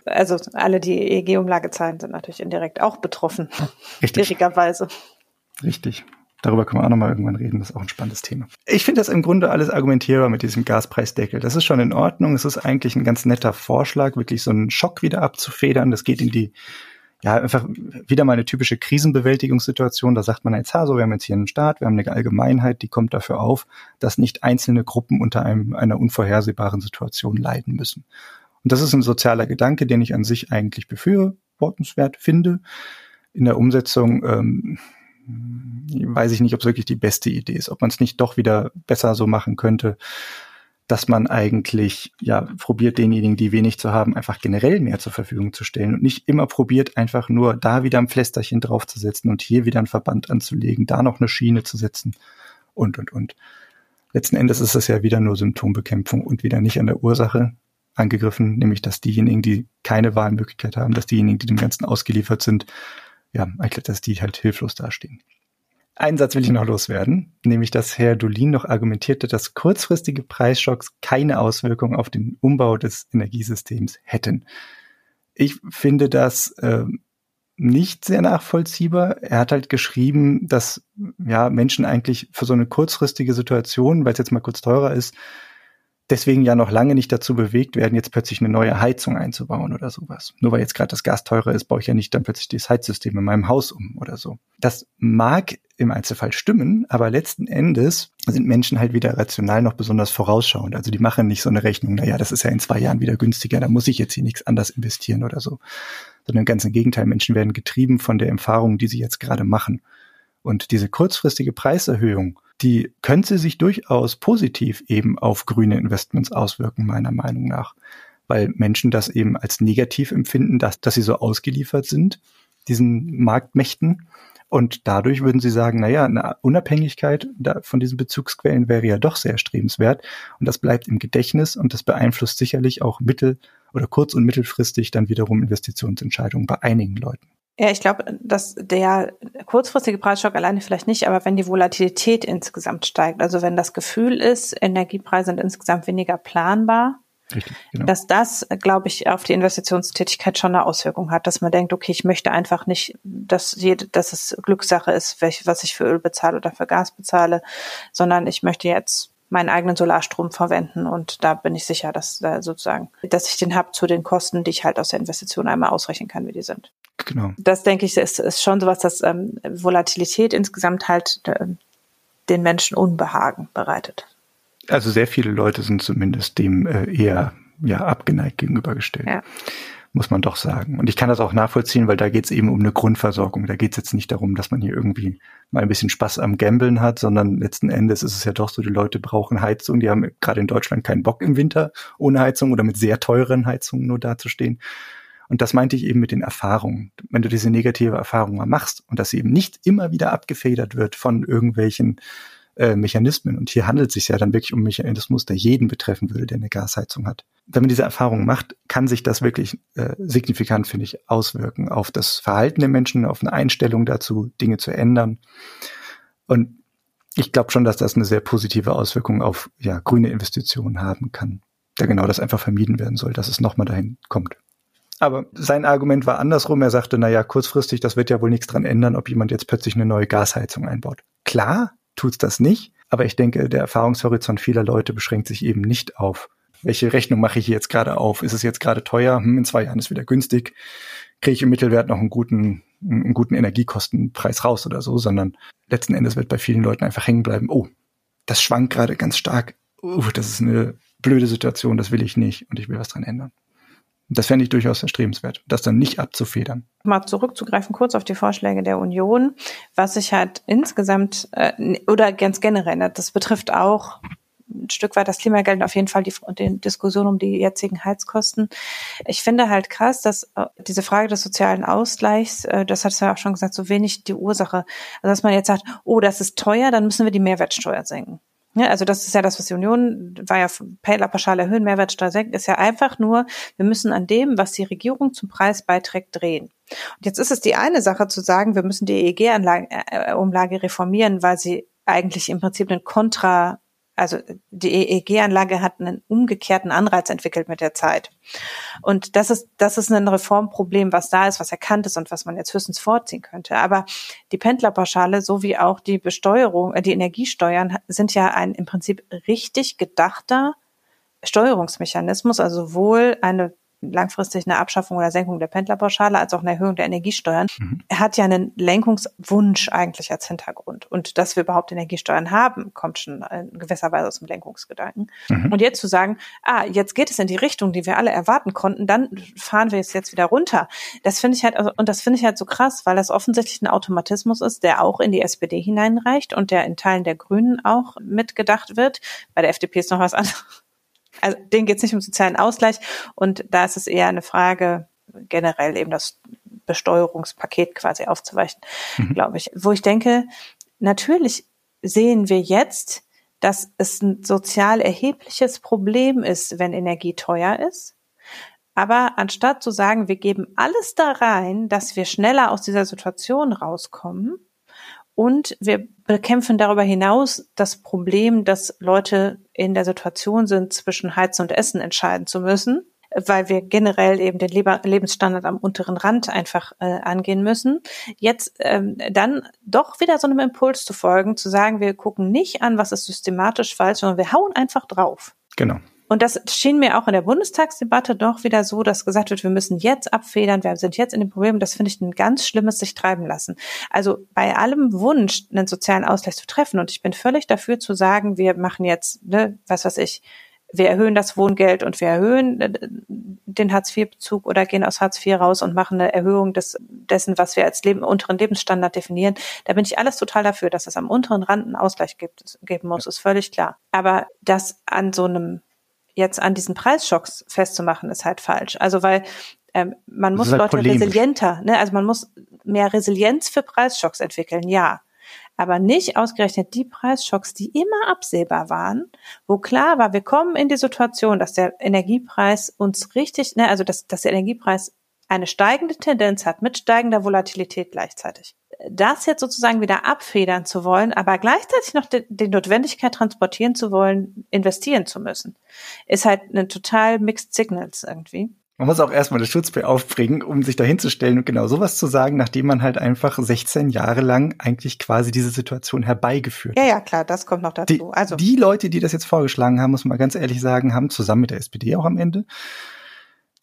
Speaker 1: also alle, die EEG-Umlage zahlen, sind natürlich indirekt auch betroffen. Richtig. Schwierigerweise.
Speaker 2: Richtig. Darüber können wir auch nochmal irgendwann reden. Das ist auch ein spannendes Thema. Ich finde das im Grunde alles argumentierbar mit diesem Gaspreisdeckel. Das ist schon in Ordnung. Es ist eigentlich ein ganz netter Vorschlag, wirklich so einen Schock wieder abzufedern. Das geht in die, ja, einfach wieder mal eine typische Krisenbewältigungssituation. Da sagt man jetzt, ha, so, wir haben jetzt hier einen Staat, wir haben eine Allgemeinheit, die kommt dafür auf, dass nicht einzelne Gruppen unter einem, einer unvorhersehbaren Situation leiden müssen. Und das ist ein sozialer Gedanke, den ich an sich eigentlich befürwortenswert finde. In der Umsetzung ähm, weiß ich nicht, ob es wirklich die beste Idee ist, ob man es nicht doch wieder besser so machen könnte, dass man eigentlich ja probiert, denjenigen, die wenig zu haben, einfach generell mehr zur Verfügung zu stellen und nicht immer probiert, einfach nur da wieder ein Pflästerchen draufzusetzen und hier wieder ein Verband anzulegen, da noch eine Schiene zu setzen und und und. Letzten Endes ist es ja wieder nur Symptombekämpfung und wieder nicht an der Ursache angegriffen, nämlich dass diejenigen, die keine Wahlmöglichkeit haben, dass diejenigen, die dem Ganzen ausgeliefert sind, ja, dass die halt hilflos dastehen. Einen Satz will ich noch loswerden, nämlich dass Herr Dolin noch argumentierte, dass kurzfristige Preisschocks keine Auswirkungen auf den Umbau des Energiesystems hätten. Ich finde das äh, nicht sehr nachvollziehbar. Er hat halt geschrieben, dass ja Menschen eigentlich für so eine kurzfristige Situation, weil es jetzt mal kurz teurer ist, deswegen ja noch lange nicht dazu bewegt werden, jetzt plötzlich eine neue Heizung einzubauen oder sowas. Nur weil jetzt gerade das Gas teurer ist, baue ich ja nicht dann plötzlich das Heizsystem in meinem Haus um oder so. Das mag im Einzelfall stimmen, aber letzten Endes sind Menschen halt wieder rational noch besonders vorausschauend. Also die machen nicht so eine Rechnung, naja, das ist ja in zwei Jahren wieder günstiger, da muss ich jetzt hier nichts anders investieren oder so. Sondern ganz im Gegenteil, Menschen werden getrieben von der Erfahrung, die sie jetzt gerade machen. Und diese kurzfristige Preiserhöhung, die könnte sich durchaus positiv eben auf grüne Investments auswirken, meiner Meinung nach. Weil Menschen das eben als negativ empfinden, dass, dass sie so ausgeliefert sind, diesen Marktmächten. Und dadurch würden sie sagen, na ja, eine Unabhängigkeit von diesen Bezugsquellen wäre ja doch sehr strebenswert. Und das bleibt im Gedächtnis und das beeinflusst sicherlich auch mittel- oder kurz- und mittelfristig dann wiederum Investitionsentscheidungen bei einigen Leuten.
Speaker 1: Ja, ich glaube, dass der kurzfristige Preisschock alleine vielleicht nicht, aber wenn die Volatilität insgesamt steigt, also wenn das Gefühl ist, Energiepreise sind insgesamt weniger planbar, Richtig, genau. dass das, glaube ich, auf die Investitionstätigkeit schon eine Auswirkung hat, dass man denkt, okay, ich möchte einfach nicht, dass jede, dass es Glückssache ist, welch, was ich für Öl bezahle oder für Gas bezahle, sondern ich möchte jetzt meinen eigenen Solarstrom verwenden und da bin ich sicher, dass da sozusagen, dass ich den habe zu den Kosten, die ich halt aus der Investition einmal ausrechnen kann, wie die sind. Genau. Das denke ich, ist, ist schon sowas, dass ähm, Volatilität insgesamt halt äh, den Menschen Unbehagen bereitet.
Speaker 2: Also sehr viele Leute sind zumindest dem äh, eher ja, abgeneigt gegenübergestellt. Ja. Muss man doch sagen. Und ich kann das auch nachvollziehen, weil da geht es eben um eine Grundversorgung. Da geht es jetzt nicht darum, dass man hier irgendwie mal ein bisschen Spaß am Gambeln hat, sondern letzten Endes ist es ja doch so, die Leute brauchen Heizung. Die haben gerade in Deutschland keinen Bock im Winter ohne Heizung oder mit sehr teuren Heizungen nur dazustehen. Und das meinte ich eben mit den Erfahrungen. Wenn du diese negative Erfahrung mal machst und dass sie eben nicht immer wieder abgefedert wird von irgendwelchen äh, Mechanismen. Und hier handelt es sich ja dann wirklich um Mechanismus, der jeden betreffen würde, der eine Gasheizung hat. Wenn man diese Erfahrung macht, kann sich das wirklich äh, signifikant, finde ich, auswirken auf das Verhalten der Menschen, auf eine Einstellung dazu, Dinge zu ändern. Und ich glaube schon, dass das eine sehr positive Auswirkung auf ja, grüne Investitionen haben kann. Da genau das einfach vermieden werden soll, dass es nochmal dahin kommt. Aber sein Argument war andersrum. Er sagte, na ja, kurzfristig, das wird ja wohl nichts dran ändern, ob jemand jetzt plötzlich eine neue Gasheizung einbaut. Klar, tut's das nicht. Aber ich denke, der Erfahrungshorizont vieler Leute beschränkt sich eben nicht auf, welche Rechnung mache ich jetzt gerade auf? Ist es jetzt gerade teuer? Hm, in zwei Jahren ist wieder günstig. Kriege ich im Mittelwert noch einen guten, einen guten Energiekostenpreis raus oder so, sondern letzten Endes wird bei vielen Leuten einfach hängen bleiben, oh, das schwankt gerade ganz stark. Uh, das ist eine blöde Situation, das will ich nicht und ich will was dran ändern. Das fände ich durchaus erstrebenswert, das dann nicht abzufedern.
Speaker 1: Mal zurückzugreifen kurz auf die Vorschläge der Union, was sich halt insgesamt äh, oder ganz generell, ne, das betrifft auch ein Stück weit das Klimageld auf jeden Fall die, die Diskussion um die jetzigen Heizkosten. Ich finde halt krass, dass äh, diese Frage des sozialen Ausgleichs, äh, das hat es ja auch schon gesagt, so wenig die Ursache. Also dass man jetzt sagt, oh, das ist teuer, dann müssen wir die Mehrwertsteuer senken. Ja, also das ist ja das, was die Union war ja Payler pauschal erhöhen, Mehrwertsteuer senken, ist ja einfach nur, wir müssen an dem, was die Regierung zum Preis beiträgt, drehen. Und jetzt ist es die eine Sache zu sagen, wir müssen die EEG-Umlage reformieren, weil sie eigentlich im Prinzip einen Kontra also die EEG-Anlage hat einen umgekehrten Anreiz entwickelt mit der Zeit. Und das ist, das ist ein Reformproblem, was da ist, was erkannt ist und was man jetzt höchstens vorziehen könnte. Aber die Pendlerpauschale sowie auch die Besteuerung, äh, die Energiesteuern sind ja ein im Prinzip richtig gedachter Steuerungsmechanismus, also sowohl eine langfristig eine Abschaffung oder Senkung der Pendlerpauschale als auch eine Erhöhung der Energiesteuern. Mhm. Hat ja einen Lenkungswunsch eigentlich als Hintergrund. Und dass wir überhaupt Energiesteuern haben, kommt schon in gewisser Weise aus dem Lenkungsgedanken. Mhm. Und jetzt zu sagen, ah, jetzt geht es in die Richtung, die wir alle erwarten konnten, dann fahren wir es jetzt wieder runter. Das finde ich halt, also, und das finde ich halt so krass, weil das offensichtlich ein Automatismus ist, der auch in die SPD hineinreicht und der in Teilen der Grünen auch mitgedacht wird. Bei der FDP ist noch was anderes also denen geht es nicht um sozialen Ausgleich und da ist es eher eine Frage, generell eben das Besteuerungspaket quasi aufzuweichen, mhm. glaube ich. Wo ich denke, natürlich sehen wir jetzt, dass es ein sozial erhebliches Problem ist, wenn Energie teuer ist. Aber anstatt zu sagen, wir geben alles da rein, dass wir schneller aus dieser Situation rauskommen, und wir bekämpfen darüber hinaus das Problem, dass Leute in der Situation sind, zwischen Heizen und Essen entscheiden zu müssen, weil wir generell eben den Lebensstandard am unteren Rand einfach äh, angehen müssen. Jetzt ähm, dann doch wieder so einem Impuls zu folgen, zu sagen, wir gucken nicht an, was ist systematisch falsch, sondern wir hauen einfach drauf.
Speaker 2: Genau.
Speaker 1: Und das schien mir auch in der Bundestagsdebatte doch wieder so, dass gesagt wird, wir müssen jetzt abfedern, wir sind jetzt in dem Problem. Das finde ich ein ganz schlimmes sich treiben lassen. Also bei allem Wunsch, einen sozialen Ausgleich zu treffen, und ich bin völlig dafür zu sagen, wir machen jetzt, ne, was weiß ich, wir erhöhen das Wohngeld und wir erhöhen äh, den Hartz-IV-Bezug oder gehen aus Hartz IV raus und machen eine Erhöhung des, dessen, was wir als Leben, unteren Lebensstandard definieren. Da bin ich alles total dafür, dass es am unteren Rand einen Ausgleich gibt, geben muss, ist völlig klar. Aber das an so einem jetzt an diesen Preisschocks festzumachen, ist halt falsch. Also weil ähm, man muss halt Leute polemisch. resilienter, ne? also man muss mehr Resilienz für Preisschocks entwickeln, ja. Aber nicht ausgerechnet die Preisschocks, die immer absehbar waren, wo klar war, wir kommen in die Situation, dass der Energiepreis uns richtig, ne, also dass, dass der Energiepreis eine steigende Tendenz hat mit steigender Volatilität gleichzeitig. Das jetzt sozusagen wieder abfedern zu wollen, aber gleichzeitig noch die, die, Notwendigkeit transportieren zu wollen, investieren zu müssen, ist halt eine total mixed signals irgendwie.
Speaker 2: Man muss auch erstmal das Schutzbild aufbringen, um sich dahinzustellen und genau sowas zu sagen, nachdem man halt einfach 16 Jahre lang eigentlich quasi diese Situation herbeigeführt
Speaker 1: hat. Ja, ja, klar, das kommt noch dazu.
Speaker 2: Die, also. die Leute, die das jetzt vorgeschlagen haben, muss man ganz ehrlich sagen, haben zusammen mit der SPD auch am Ende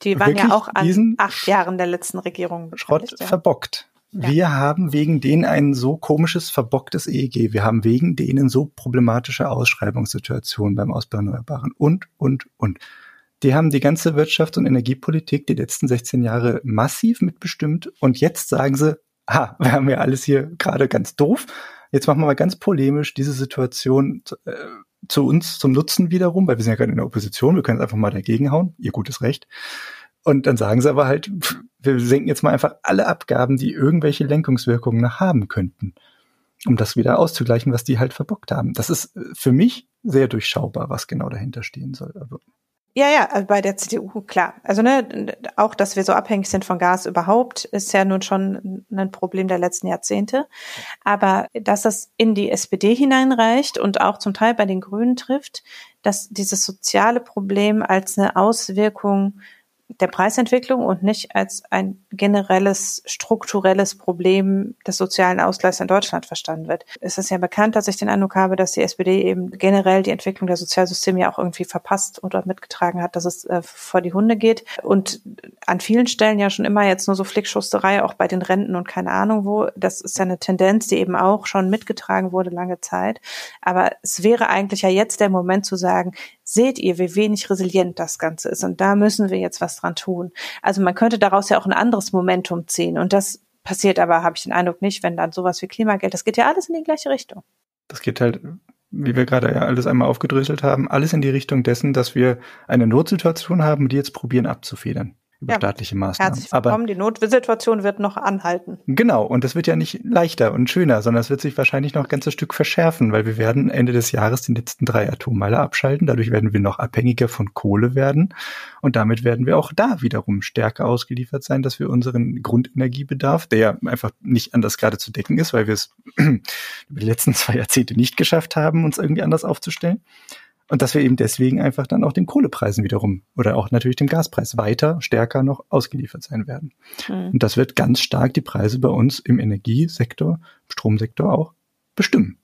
Speaker 1: die waren ja auch an acht Jahren der letzten Regierung.
Speaker 2: Schrott ja. verbockt. Wir haben wegen denen ein so komisches, verbocktes EEG. Wir haben wegen denen so problematische Ausschreibungssituationen beim Ausbau Erneuerbaren und, und, und. Die haben die ganze Wirtschafts- und Energiepolitik die letzten 16 Jahre massiv mitbestimmt und jetzt sagen sie, ha, wir haben ja alles hier gerade ganz doof. Jetzt machen wir mal ganz polemisch diese Situation äh, zu uns zum Nutzen wiederum, weil wir sind ja gerade in der Opposition, wir können es einfach mal dagegen hauen, ihr gutes Recht. Und dann sagen sie aber halt, wir senken jetzt mal einfach alle Abgaben, die irgendwelche Lenkungswirkungen noch haben könnten, um das wieder auszugleichen, was die halt verbockt haben. Das ist äh, für mich sehr durchschaubar, was genau dahinter stehen soll. Aber
Speaker 1: ja, ja, also bei der CDU, klar. Also ne, auch, dass wir so abhängig sind von Gas überhaupt, ist ja nun schon ein Problem der letzten Jahrzehnte. Aber dass das in die SPD hineinreicht und auch zum Teil bei den Grünen trifft, dass dieses soziale Problem als eine Auswirkung der Preisentwicklung und nicht als ein generelles strukturelles Problem des sozialen Ausgleichs in Deutschland verstanden wird. Es ist ja bekannt, dass ich den Eindruck habe, dass die SPD eben generell die Entwicklung der Sozialsysteme ja auch irgendwie verpasst oder mitgetragen hat, dass es äh, vor die Hunde geht und an vielen Stellen ja schon immer jetzt nur so Flickschusterei, auch bei den Renten und keine Ahnung wo. Das ist ja eine Tendenz, die eben auch schon mitgetragen wurde lange Zeit. Aber es wäre eigentlich ja jetzt der Moment zu sagen, seht ihr, wie wenig resilient das Ganze ist. Und da müssen wir jetzt was dran tun. Also man könnte daraus ja auch ein anderes Momentum ziehen. Und das passiert aber, habe ich den Eindruck, nicht, wenn dann sowas wie Klimageld, das geht ja alles in die gleiche Richtung.
Speaker 2: Das geht halt, wie wir gerade ja alles einmal aufgedröselt haben, alles in die Richtung dessen, dass wir eine Notsituation haben, die jetzt probieren abzufedern über ja, staatliche Maßnahmen.
Speaker 1: Herzlich willkommen. Aber die Notsituation wird noch anhalten.
Speaker 2: Genau. Und das wird ja nicht leichter und schöner, sondern es wird sich wahrscheinlich noch ein ganzes Stück verschärfen, weil wir werden Ende des Jahres die letzten drei Atommeiler abschalten. Dadurch werden wir noch abhängiger von Kohle werden. Und damit werden wir auch da wiederum stärker ausgeliefert sein, dass wir unseren Grundenergiebedarf, der ja einfach nicht anders gerade zu decken ist, weil wir es über die letzten zwei Jahrzehnte nicht geschafft haben, uns irgendwie anders aufzustellen, und dass wir eben deswegen einfach dann auch den Kohlepreisen wiederum oder auch natürlich dem Gaspreis weiter stärker noch ausgeliefert sein werden. Mhm. Und das wird ganz stark die Preise bei uns im Energiesektor, Stromsektor auch bestimmen.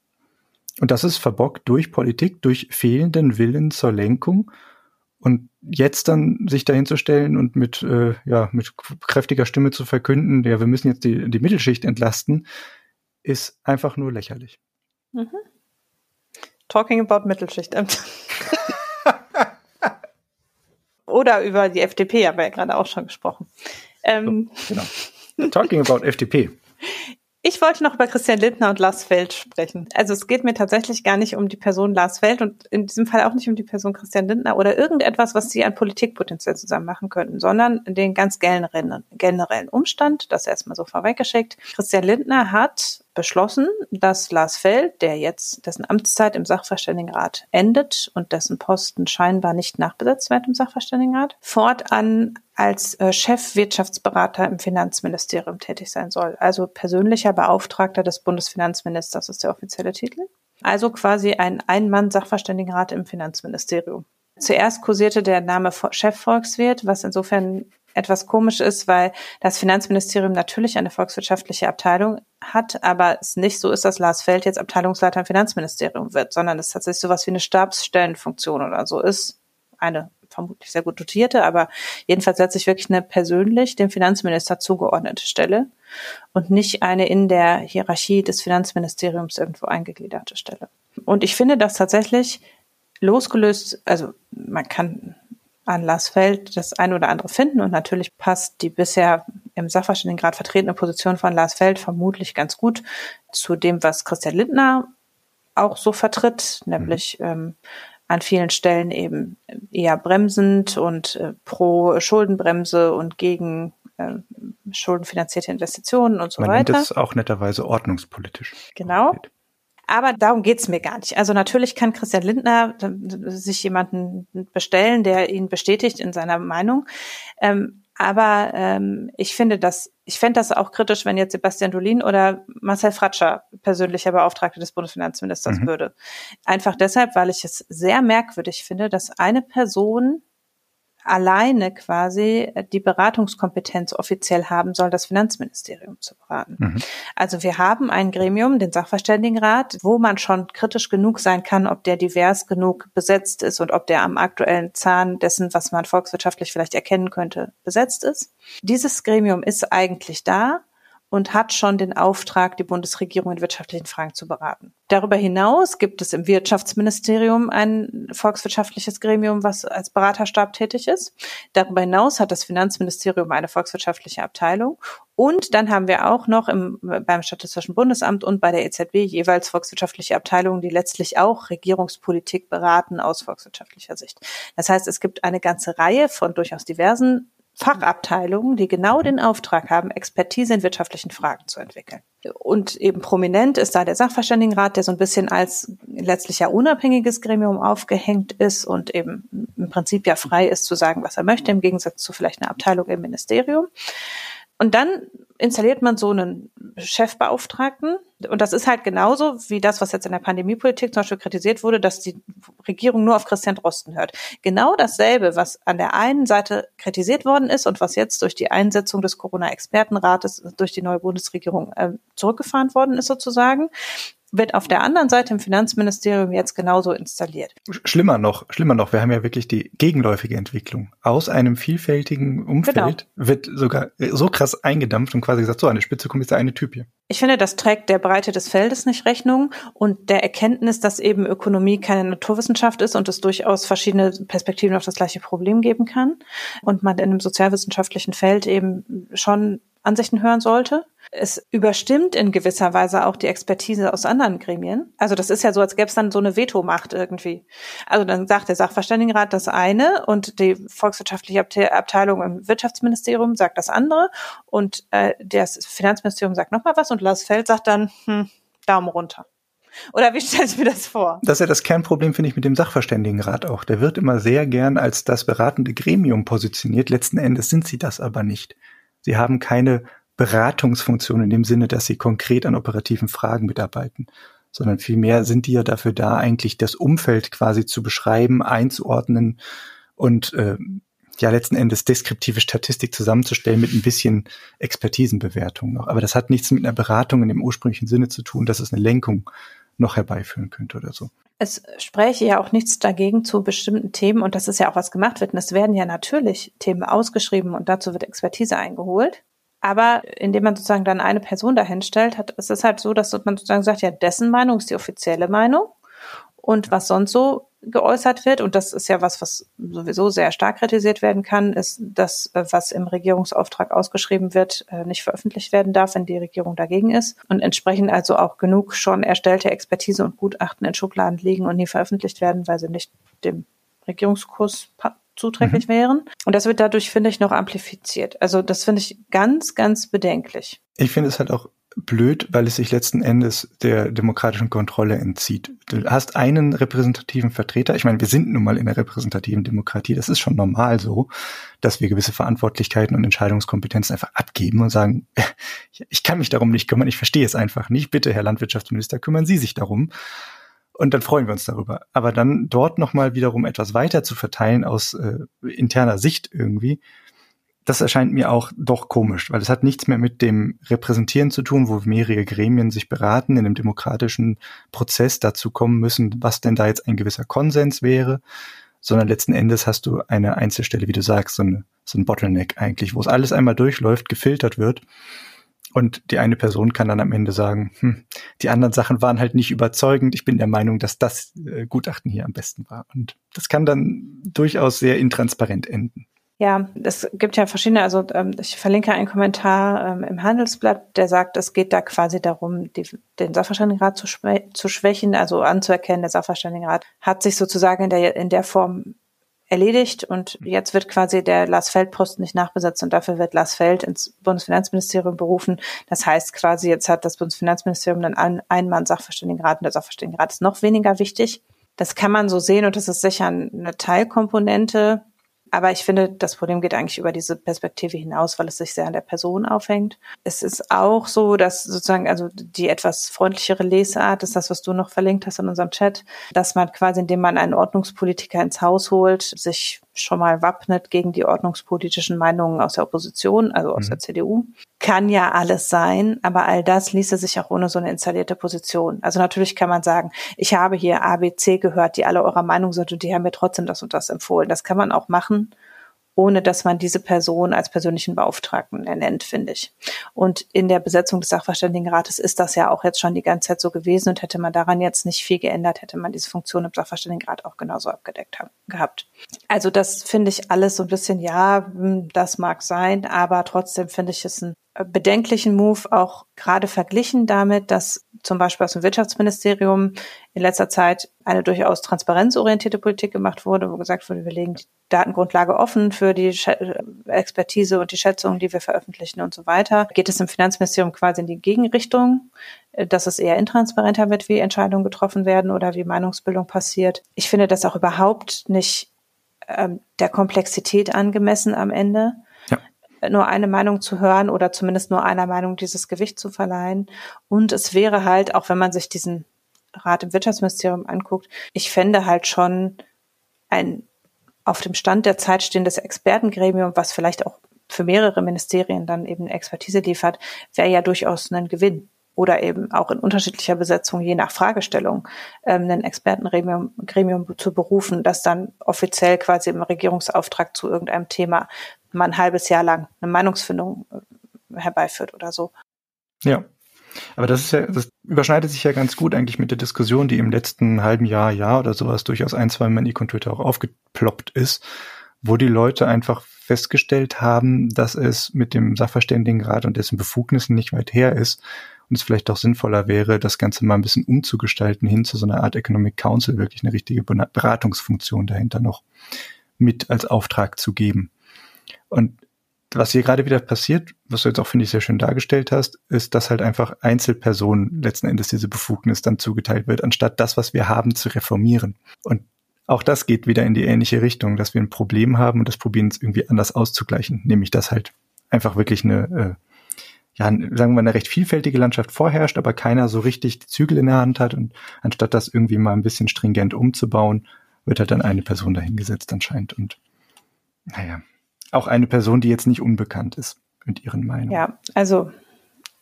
Speaker 2: Und das ist verbockt durch Politik, durch fehlenden Willen zur Lenkung. Und jetzt dann sich dahin zu stellen und mit, äh, ja, mit kräftiger Stimme zu verkünden, ja, wir müssen jetzt die, die Mittelschicht entlasten, ist einfach nur lächerlich. Mhm.
Speaker 1: Talking about Mittelschicht. Oder über die FDP haben wir ja gerade auch schon gesprochen.
Speaker 2: Ähm, so, genau. Talking about FDP.
Speaker 1: Ich wollte noch über Christian Lindner und Lars Feld sprechen. Also es geht mir tatsächlich gar nicht um die Person Lars Feld und in diesem Fall auch nicht um die Person Christian Lindner oder irgendetwas, was sie an Politikpotenzial zusammen machen könnten, sondern den ganz generellen, generellen Umstand, das erstmal so vorweggeschickt. Christian Lindner hat beschlossen, dass Lars Feld, der jetzt dessen Amtszeit im Sachverständigenrat endet und dessen Posten scheinbar nicht nachbesetzt wird im Sachverständigenrat, fortan als äh, Chefwirtschaftsberater im Finanzministerium tätig sein soll. Also persönlicher Beauftragter des Bundesfinanzministers ist der offizielle Titel. Also quasi ein Ein-Mann-Sachverständigenrat im Finanzministerium. Zuerst kursierte der Name Chefvolkswirt, was insofern etwas komisch ist, weil das Finanzministerium natürlich eine volkswirtschaftliche Abteilung hat, aber es nicht so ist, dass Lars Feld jetzt Abteilungsleiter im Finanzministerium wird, sondern es tatsächlich sowas wie eine Stabsstellenfunktion oder so ist. Eine vermutlich sehr gut dotierte, aber jedenfalls letztlich wirklich eine persönlich dem Finanzminister zugeordnete Stelle und nicht eine in der Hierarchie des Finanzministeriums irgendwo eingegliederte Stelle. Und ich finde das tatsächlich losgelöst, also man kann an Lars Feld das ein oder andere finden. Und natürlich passt die bisher im Sachverständigenrat vertretene Position von Lars Feld vermutlich ganz gut zu dem, was Christian Lindner auch so vertritt, nämlich mhm. ähm, an vielen Stellen eben eher bremsend und äh, pro Schuldenbremse und gegen äh, schuldenfinanzierte Investitionen und so
Speaker 2: Man
Speaker 1: weiter.
Speaker 2: Man nennt es auch netterweise ordnungspolitisch.
Speaker 1: Genau. Aber darum geht's mir gar nicht. Also natürlich kann Christian Lindner sich jemanden bestellen, der ihn bestätigt in seiner Meinung. Ähm, Aber ähm, ich finde das, ich fände das auch kritisch, wenn jetzt Sebastian Dolin oder Marcel Fratscher persönlicher Beauftragter des Bundesfinanzministers mhm. würde. Einfach deshalb, weil ich es sehr merkwürdig finde, dass eine Person alleine quasi die Beratungskompetenz offiziell haben soll, das Finanzministerium zu beraten. Mhm. Also wir haben ein Gremium, den Sachverständigenrat, wo man schon kritisch genug sein kann, ob der divers genug besetzt ist und ob der am aktuellen Zahn dessen, was man volkswirtschaftlich vielleicht erkennen könnte, besetzt ist. Dieses Gremium ist eigentlich da und hat schon den Auftrag, die Bundesregierung in wirtschaftlichen Fragen zu beraten. Darüber hinaus gibt es im Wirtschaftsministerium ein volkswirtschaftliches Gremium, was als Beraterstab tätig ist. Darüber hinaus hat das Finanzministerium eine volkswirtschaftliche Abteilung. Und dann haben wir auch noch im, beim Statistischen Bundesamt und bei der EZB jeweils volkswirtschaftliche Abteilungen, die letztlich auch Regierungspolitik beraten aus volkswirtschaftlicher Sicht. Das heißt, es gibt eine ganze Reihe von durchaus diversen Fachabteilungen, die genau den Auftrag haben, Expertise in wirtschaftlichen Fragen zu entwickeln. Und eben prominent ist da der Sachverständigenrat, der so ein bisschen als letztlich ja unabhängiges Gremium aufgehängt ist und eben im Prinzip ja frei ist zu sagen, was er möchte, im Gegensatz zu vielleicht einer Abteilung im Ministerium. Und dann installiert man so einen Chefbeauftragten. Und das ist halt genauso wie das, was jetzt in der Pandemiepolitik zum Beispiel kritisiert wurde, dass die Regierung nur auf Christian Drosten hört. Genau dasselbe, was an der einen Seite kritisiert worden ist und was jetzt durch die Einsetzung des Corona-Expertenrates durch die neue Bundesregierung äh, zurückgefahren worden ist sozusagen, wird auf der anderen Seite im Finanzministerium jetzt genauso installiert.
Speaker 2: Schlimmer noch, schlimmer noch, wir haben ja wirklich die gegenläufige Entwicklung. Aus einem vielfältigen Umfeld genau. wird sogar so krass eingedampft und quasi gesagt, so an der Spitze kommt jetzt eine Typ hier.
Speaker 1: Ich finde, das trägt der Breite des Feldes nicht Rechnung und der Erkenntnis, dass eben Ökonomie keine Naturwissenschaft ist und es durchaus verschiedene Perspektiven auf das gleiche Problem geben kann und man in einem sozialwissenschaftlichen Feld eben schon Ansichten hören sollte. Es überstimmt in gewisser Weise auch die Expertise aus anderen Gremien. Also das ist ja so, als gäbe es dann so eine Vetomacht irgendwie. Also dann sagt der Sachverständigenrat das eine und die volkswirtschaftliche Abteilung im Wirtschaftsministerium sagt das andere und äh, das Finanzministerium sagt nochmal was und Lars Feld sagt dann, hm, Daumen runter. Oder wie stellst du mir das vor?
Speaker 2: Das ist ja das Kernproblem, finde ich, mit dem Sachverständigenrat auch. Der wird immer sehr gern als das beratende Gremium positioniert. Letzten Endes sind sie das aber nicht. Sie haben keine Beratungsfunktion in dem Sinne, dass sie konkret an operativen Fragen mitarbeiten, sondern vielmehr sind die ja dafür da, eigentlich das Umfeld quasi zu beschreiben, einzuordnen und äh, ja letzten Endes deskriptive Statistik zusammenzustellen mit ein bisschen Expertisenbewertung noch. Aber das hat nichts mit einer Beratung in dem ursprünglichen Sinne zu tun, dass es eine Lenkung noch herbeiführen könnte oder so.
Speaker 1: Es spräche ja auch nichts dagegen zu bestimmten Themen und das ist ja auch was gemacht wird. Und es werden ja natürlich Themen ausgeschrieben und dazu wird Expertise eingeholt. Aber indem man sozusagen dann eine Person dahin stellt, hat, es ist halt so, dass man sozusagen sagt, ja, dessen Meinung ist die offizielle Meinung. Und was sonst so geäußert wird, und das ist ja was, was sowieso sehr stark kritisiert werden kann, ist, dass äh, was im Regierungsauftrag ausgeschrieben wird, äh, nicht veröffentlicht werden darf, wenn die Regierung dagegen ist. Und entsprechend also auch genug schon erstellte Expertise und Gutachten in Schubladen liegen und nie veröffentlicht werden, weil sie nicht dem Regierungskurs zuträglich mhm. wären. Und das wird dadurch, finde ich, noch amplifiziert. Also das finde ich ganz, ganz bedenklich.
Speaker 2: Ich finde es halt auch blöd, weil es sich letzten Endes der demokratischen Kontrolle entzieht. Du hast einen repräsentativen Vertreter. Ich meine, wir sind nun mal in der repräsentativen Demokratie. Das ist schon normal so, dass wir gewisse Verantwortlichkeiten und Entscheidungskompetenzen einfach abgeben und sagen, ich kann mich darum nicht kümmern, ich verstehe es einfach nicht. Bitte, Herr Landwirtschaftsminister, kümmern Sie sich darum. Und dann freuen wir uns darüber. Aber dann dort nochmal wiederum etwas weiter zu verteilen aus äh, interner Sicht irgendwie, das erscheint mir auch doch komisch, weil es hat nichts mehr mit dem Repräsentieren zu tun, wo mehrere Gremien sich beraten, in einem demokratischen Prozess dazu kommen müssen, was denn da jetzt ein gewisser Konsens wäre, sondern letzten Endes hast du eine Einzelstelle, wie du sagst, so, eine, so ein Bottleneck eigentlich, wo es alles einmal durchläuft, gefiltert wird und die eine Person kann dann am Ende sagen, hm, die anderen Sachen waren halt nicht überzeugend. Ich bin der Meinung, dass das äh, Gutachten hier am besten war. Und das kann dann durchaus sehr intransparent enden.
Speaker 1: Ja, es gibt ja verschiedene, also ähm, ich verlinke einen Kommentar ähm, im Handelsblatt, der sagt, es geht da quasi darum, die, den Sachverständigenrat zu, zu schwächen, also anzuerkennen, der Sachverständigenrat hat sich sozusagen in der, in der Form erledigt und jetzt wird quasi der Lars Feld Posten nicht nachbesetzt und dafür wird Lars Feld ins Bundesfinanzministerium berufen. Das heißt quasi, jetzt hat das Bundesfinanzministerium dann einen, einen Mann Sachverständigenrat und der Sachverständigenrat ist noch weniger wichtig. Das kann man so sehen und das ist sicher eine Teilkomponente Aber ich finde, das Problem geht eigentlich über diese Perspektive hinaus, weil es sich sehr an der Person aufhängt. Es ist auch so, dass sozusagen, also die etwas freundlichere Lesart ist das, was du noch verlinkt hast in unserem Chat, dass man quasi, indem man einen Ordnungspolitiker ins Haus holt, sich schon mal wappnet gegen die ordnungspolitischen Meinungen aus der Opposition, also aus mhm. der CDU. Kann ja alles sein, aber all das ließe sich auch ohne so eine installierte Position. Also natürlich kann man sagen, ich habe hier ABC gehört, die alle eurer Meinung sind und die haben mir trotzdem das und das empfohlen. Das kann man auch machen ohne dass man diese Person als persönlichen Beauftragten ernennt, finde ich. Und in der Besetzung des Sachverständigenrates ist das ja auch jetzt schon die ganze Zeit so gewesen und hätte man daran jetzt nicht viel geändert, hätte man diese Funktion im Sachverständigenrat auch genauso abgedeckt haben, gehabt. Also das finde ich alles so ein bisschen, ja, hm, das mag sein, aber trotzdem finde ich es ein bedenklichen Move auch gerade verglichen damit, dass zum Beispiel aus dem Wirtschaftsministerium in letzter Zeit eine durchaus transparenzorientierte Politik gemacht wurde, wo gesagt wurde, wir legen die Datengrundlage offen für die Expertise und die Schätzungen, die wir veröffentlichen und so weiter. Geht es im Finanzministerium quasi in die Gegenrichtung, dass es eher intransparenter wird, wie Entscheidungen getroffen werden oder wie Meinungsbildung passiert. Ich finde das auch überhaupt nicht ähm, der Komplexität angemessen am Ende nur eine Meinung zu hören oder zumindest nur einer Meinung dieses Gewicht zu verleihen. Und es wäre halt, auch wenn man sich diesen Rat im Wirtschaftsministerium anguckt, ich fände halt schon ein auf dem Stand der Zeit stehendes Expertengremium, was vielleicht auch für mehrere Ministerien dann eben Expertise liefert, wäre ja durchaus ein Gewinn. Oder eben auch in unterschiedlicher Besetzung, je nach Fragestellung, ähm, ein Expertengremium Gremium zu berufen, das dann offiziell quasi im Regierungsauftrag zu irgendeinem Thema mal ein halbes Jahr lang eine Meinungsfindung äh, herbeiführt oder so.
Speaker 2: Ja. Aber das ist ja, das überschneidet sich ja ganz gut eigentlich mit der Diskussion, die im letzten halben Jahr, Jahr oder sowas durchaus ein, zwei Mal in Econ Twitter auch aufgeploppt ist, wo die Leute einfach festgestellt haben, dass es mit dem Sachverständigenrat und dessen Befugnissen nicht weit her ist und es vielleicht doch sinnvoller wäre, das Ganze mal ein bisschen umzugestalten hin zu so einer Art Economic Council, wirklich eine richtige Beratungsfunktion dahinter noch mit als Auftrag zu geben. Und was hier gerade wieder passiert, was du jetzt auch, finde ich, sehr schön dargestellt hast, ist, dass halt einfach Einzelpersonen letzten Endes diese Befugnis dann zugeteilt wird, anstatt das, was wir haben, zu reformieren. Und auch das geht wieder in die ähnliche Richtung, dass wir ein Problem haben und das probieren es irgendwie anders auszugleichen, nämlich dass halt einfach wirklich eine, äh, ja, sagen wir eine recht vielfältige Landschaft vorherrscht, aber keiner so richtig die Zügel in der Hand hat. Und anstatt das irgendwie mal ein bisschen stringent umzubauen, wird halt dann eine Person dahingesetzt anscheinend. Und naja, auch eine Person, die jetzt nicht unbekannt ist mit ihren Meinungen.
Speaker 1: Ja, also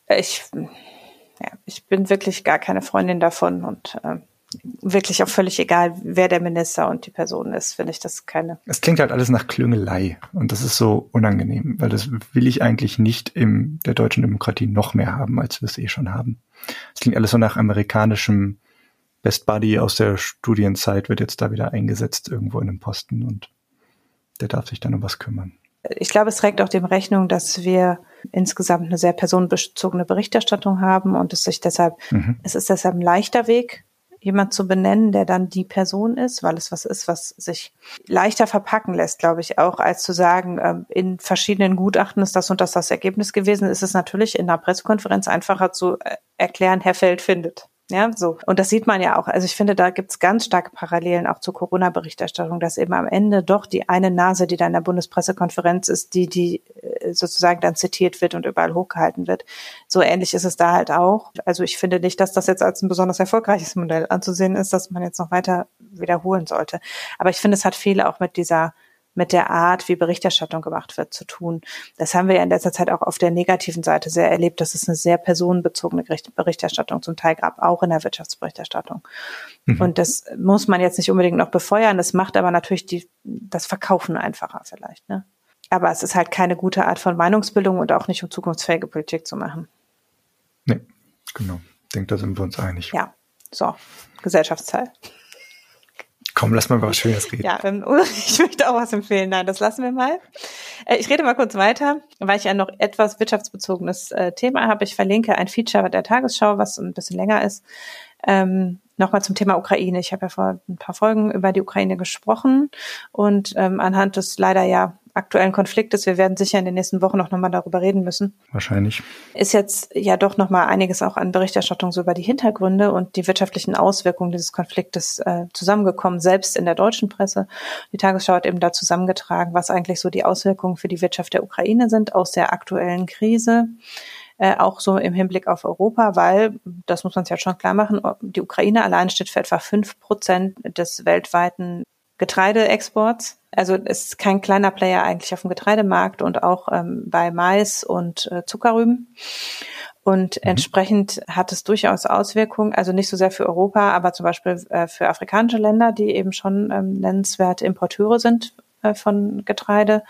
Speaker 1: ich, ja, ich bin wirklich gar keine Freundin davon und äh, wirklich auch völlig egal, wer der Minister und die Person ist, finde ich das keine.
Speaker 2: Es klingt halt alles nach Klüngelei und das ist so unangenehm, weil das will ich eigentlich nicht in der deutschen Demokratie noch mehr haben, als wir es eh schon haben. Es klingt alles so nach amerikanischem Best Buddy aus der Studienzeit wird jetzt da wieder eingesetzt irgendwo in einem Posten und der darf sich dann um was kümmern.
Speaker 1: Ich glaube, es trägt auch dem Rechnung, dass wir insgesamt eine sehr personenbezogene Berichterstattung haben und es sich deshalb, mhm. es ist deshalb ein leichter Weg, jemand zu benennen, der dann die Person ist, weil es was ist, was sich leichter verpacken lässt, glaube ich, auch als zu sagen, ähm, in verschiedenen Gutachten ist das und das das Ergebnis gewesen, ist es natürlich in einer Pressekonferenz einfacher zu äh, erklären, Herr Feld findet. Ja, so. Und das sieht man ja auch. Also ich finde, da gibt's ganz starke Parallelen auch zur Corona-Berichterstattung, dass eben am Ende doch die eine Nase, die da in der Bundespressekonferenz ist, die, die äh, sozusagen dann zitiert wird und überall hochgehalten wird. So ähnlich ist es da halt auch. Also ich finde nicht, dass das jetzt als ein besonders erfolgreiches Modell anzusehen ist, dass man jetzt noch weiter wiederholen sollte. Aber ich finde, es hat viele auch mit dieser mit der Art, wie Berichterstattung gemacht wird, zu tun. Das haben wir ja in letzter Zeit auch auf der negativen Seite sehr erlebt, dass es eine sehr personenbezogene Berichterstattung zum Teil gab, auch in der Wirtschaftsberichterstattung. Mhm. Und das muss man jetzt nicht unbedingt noch befeuern, das macht aber natürlich die, das Verkaufen einfacher vielleicht. Ne? Aber es ist halt keine gute Art von Meinungsbildung und auch nicht, um zukunftsfähige Politik zu machen.
Speaker 2: Nee, genau. Ich denke, da sind wir uns einig.
Speaker 1: Ja, so, Gesellschaftsteil.
Speaker 2: Komm, lass mal über was Schönes reden.
Speaker 1: Ja, ähm, ich möchte auch was empfehlen. Nein, das lassen wir mal. Äh, ich rede mal kurz weiter, weil ich ein noch etwas wirtschaftsbezogenes äh, Thema habe. Ich verlinke ein Feature der Tagesschau, was ein bisschen länger ist. Ähm, Nochmal zum Thema Ukraine. Ich habe ja vor ein paar Folgen über die Ukraine gesprochen und ähm, anhand des leider ja aktuellen Konfliktes, wir werden sicher in den nächsten Wochen noch nochmal darüber reden müssen.
Speaker 2: Wahrscheinlich.
Speaker 1: Ist jetzt ja doch nochmal einiges auch an Berichterstattung so über die Hintergründe und die wirtschaftlichen Auswirkungen dieses Konfliktes äh, zusammengekommen, selbst in der deutschen Presse. Die Tagesschau hat eben da zusammengetragen, was eigentlich so die Auswirkungen für die Wirtschaft der Ukraine sind aus der aktuellen Krise äh, auch so im Hinblick auf Europa, weil, das muss man sich ja schon klar machen, die Ukraine allein steht für etwa fünf Prozent des weltweiten Getreideexports. Also es ist kein kleiner Player eigentlich auf dem Getreidemarkt und auch ähm, bei Mais und äh, Zuckerrüben. Und mhm. entsprechend hat es durchaus Auswirkungen, also nicht so sehr für Europa, aber zum Beispiel äh, für afrikanische Länder, die eben schon ähm, nennenswerte Importeure sind von Getreide,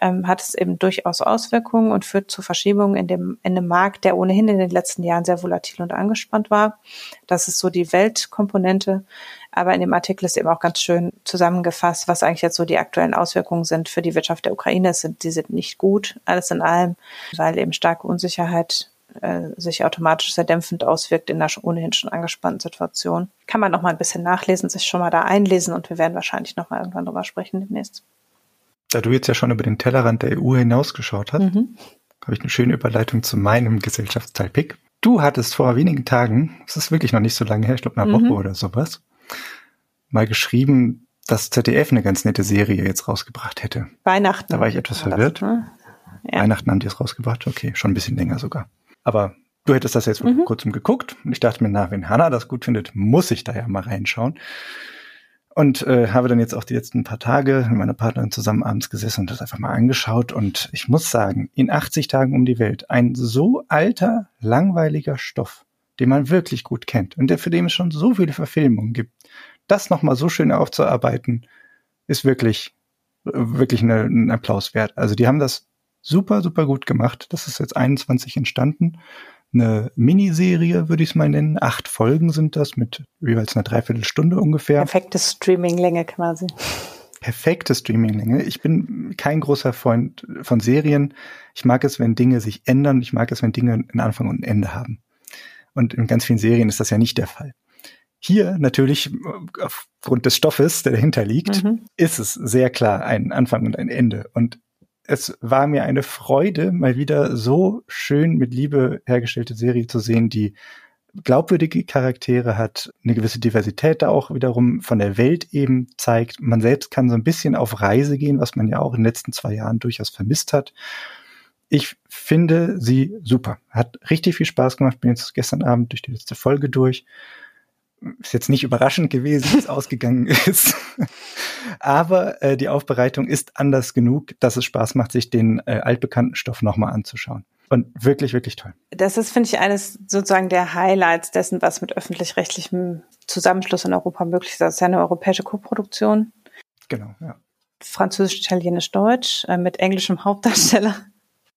Speaker 1: ähm, hat es eben durchaus Auswirkungen und führt zu Verschiebungen in dem, in dem Markt, der ohnehin in den letzten Jahren sehr volatil und angespannt war. Das ist so die Weltkomponente. Aber in dem Artikel ist eben auch ganz schön zusammengefasst, was eigentlich jetzt so die aktuellen Auswirkungen sind für die Wirtschaft der Ukraine. Es sind, die sind nicht gut, alles in allem, weil eben starke Unsicherheit äh, sich automatisch sehr dämpfend auswirkt in einer ohnehin schon angespannten Situation. Kann man noch mal ein bisschen nachlesen, sich schon mal da einlesen und wir werden wahrscheinlich noch mal irgendwann drüber sprechen demnächst.
Speaker 2: Da du jetzt ja schon über den Tellerrand der EU hinausgeschaut hast, mhm. habe ich eine schöne Überleitung zu meinem Gesellschaftsteil Pick. Du hattest vor wenigen Tagen, es ist wirklich noch nicht so lange her, ich glaube eine mhm. Woche oder sowas, mal geschrieben, dass ZDF eine ganz nette Serie jetzt rausgebracht hätte.
Speaker 1: Weihnachten.
Speaker 2: Da war ich etwas verwirrt. Das, ne? ja. Weihnachten haben die es rausgebracht. Okay, schon ein bisschen länger sogar. Aber du hättest das jetzt mhm. vor kurzem geguckt und ich dachte mir, na, wenn Hannah das gut findet, muss ich da ja mal reinschauen. Und äh, habe dann jetzt auch die letzten paar Tage mit meiner Partnerin zusammen abends gesessen und das einfach mal angeschaut. Und ich muss sagen, in 80 Tagen um die Welt, ein so alter, langweiliger Stoff, den man wirklich gut kennt und der für den es schon so viele Verfilmungen gibt, das nochmal so schön aufzuarbeiten, ist wirklich, wirklich eine, ein Applaus wert. Also die haben das super, super gut gemacht. Das ist jetzt 21 entstanden. Eine Miniserie, würde ich es mal nennen. Acht Folgen sind das mit jeweils einer Dreiviertelstunde ungefähr.
Speaker 1: Perfekte Streaminglänge quasi.
Speaker 2: Perfekte Streaminglänge. Ich bin kein großer Freund von Serien. Ich mag es, wenn Dinge sich ändern. Ich mag es, wenn Dinge einen Anfang und ein Ende haben. Und in ganz vielen Serien ist das ja nicht der Fall. Hier natürlich aufgrund des Stoffes, der dahinter liegt, mhm. ist es sehr klar ein Anfang und ein Ende. Und es war mir eine Freude, mal wieder so schön mit Liebe hergestellte Serie zu sehen, die glaubwürdige Charaktere hat, eine gewisse Diversität da auch wiederum von der Welt eben zeigt. Man selbst kann so ein bisschen auf Reise gehen, was man ja auch in den letzten zwei Jahren durchaus vermisst hat. Ich finde sie super. Hat richtig viel Spaß gemacht. Bin jetzt gestern Abend durch die letzte Folge durch ist jetzt nicht überraschend gewesen, wie es ausgegangen ist. Aber äh, die Aufbereitung ist anders genug, dass es Spaß macht, sich den äh, altbekannten Stoff nochmal anzuschauen. Und wirklich, wirklich toll.
Speaker 1: Das ist, finde ich, eines sozusagen der Highlights dessen, was mit öffentlich-rechtlichem Zusammenschluss in Europa möglich ist. Das ist ja eine europäische Koproduktion.
Speaker 2: Genau, ja.
Speaker 1: Französisch, Italienisch, Deutsch äh, mit englischem Hauptdarsteller.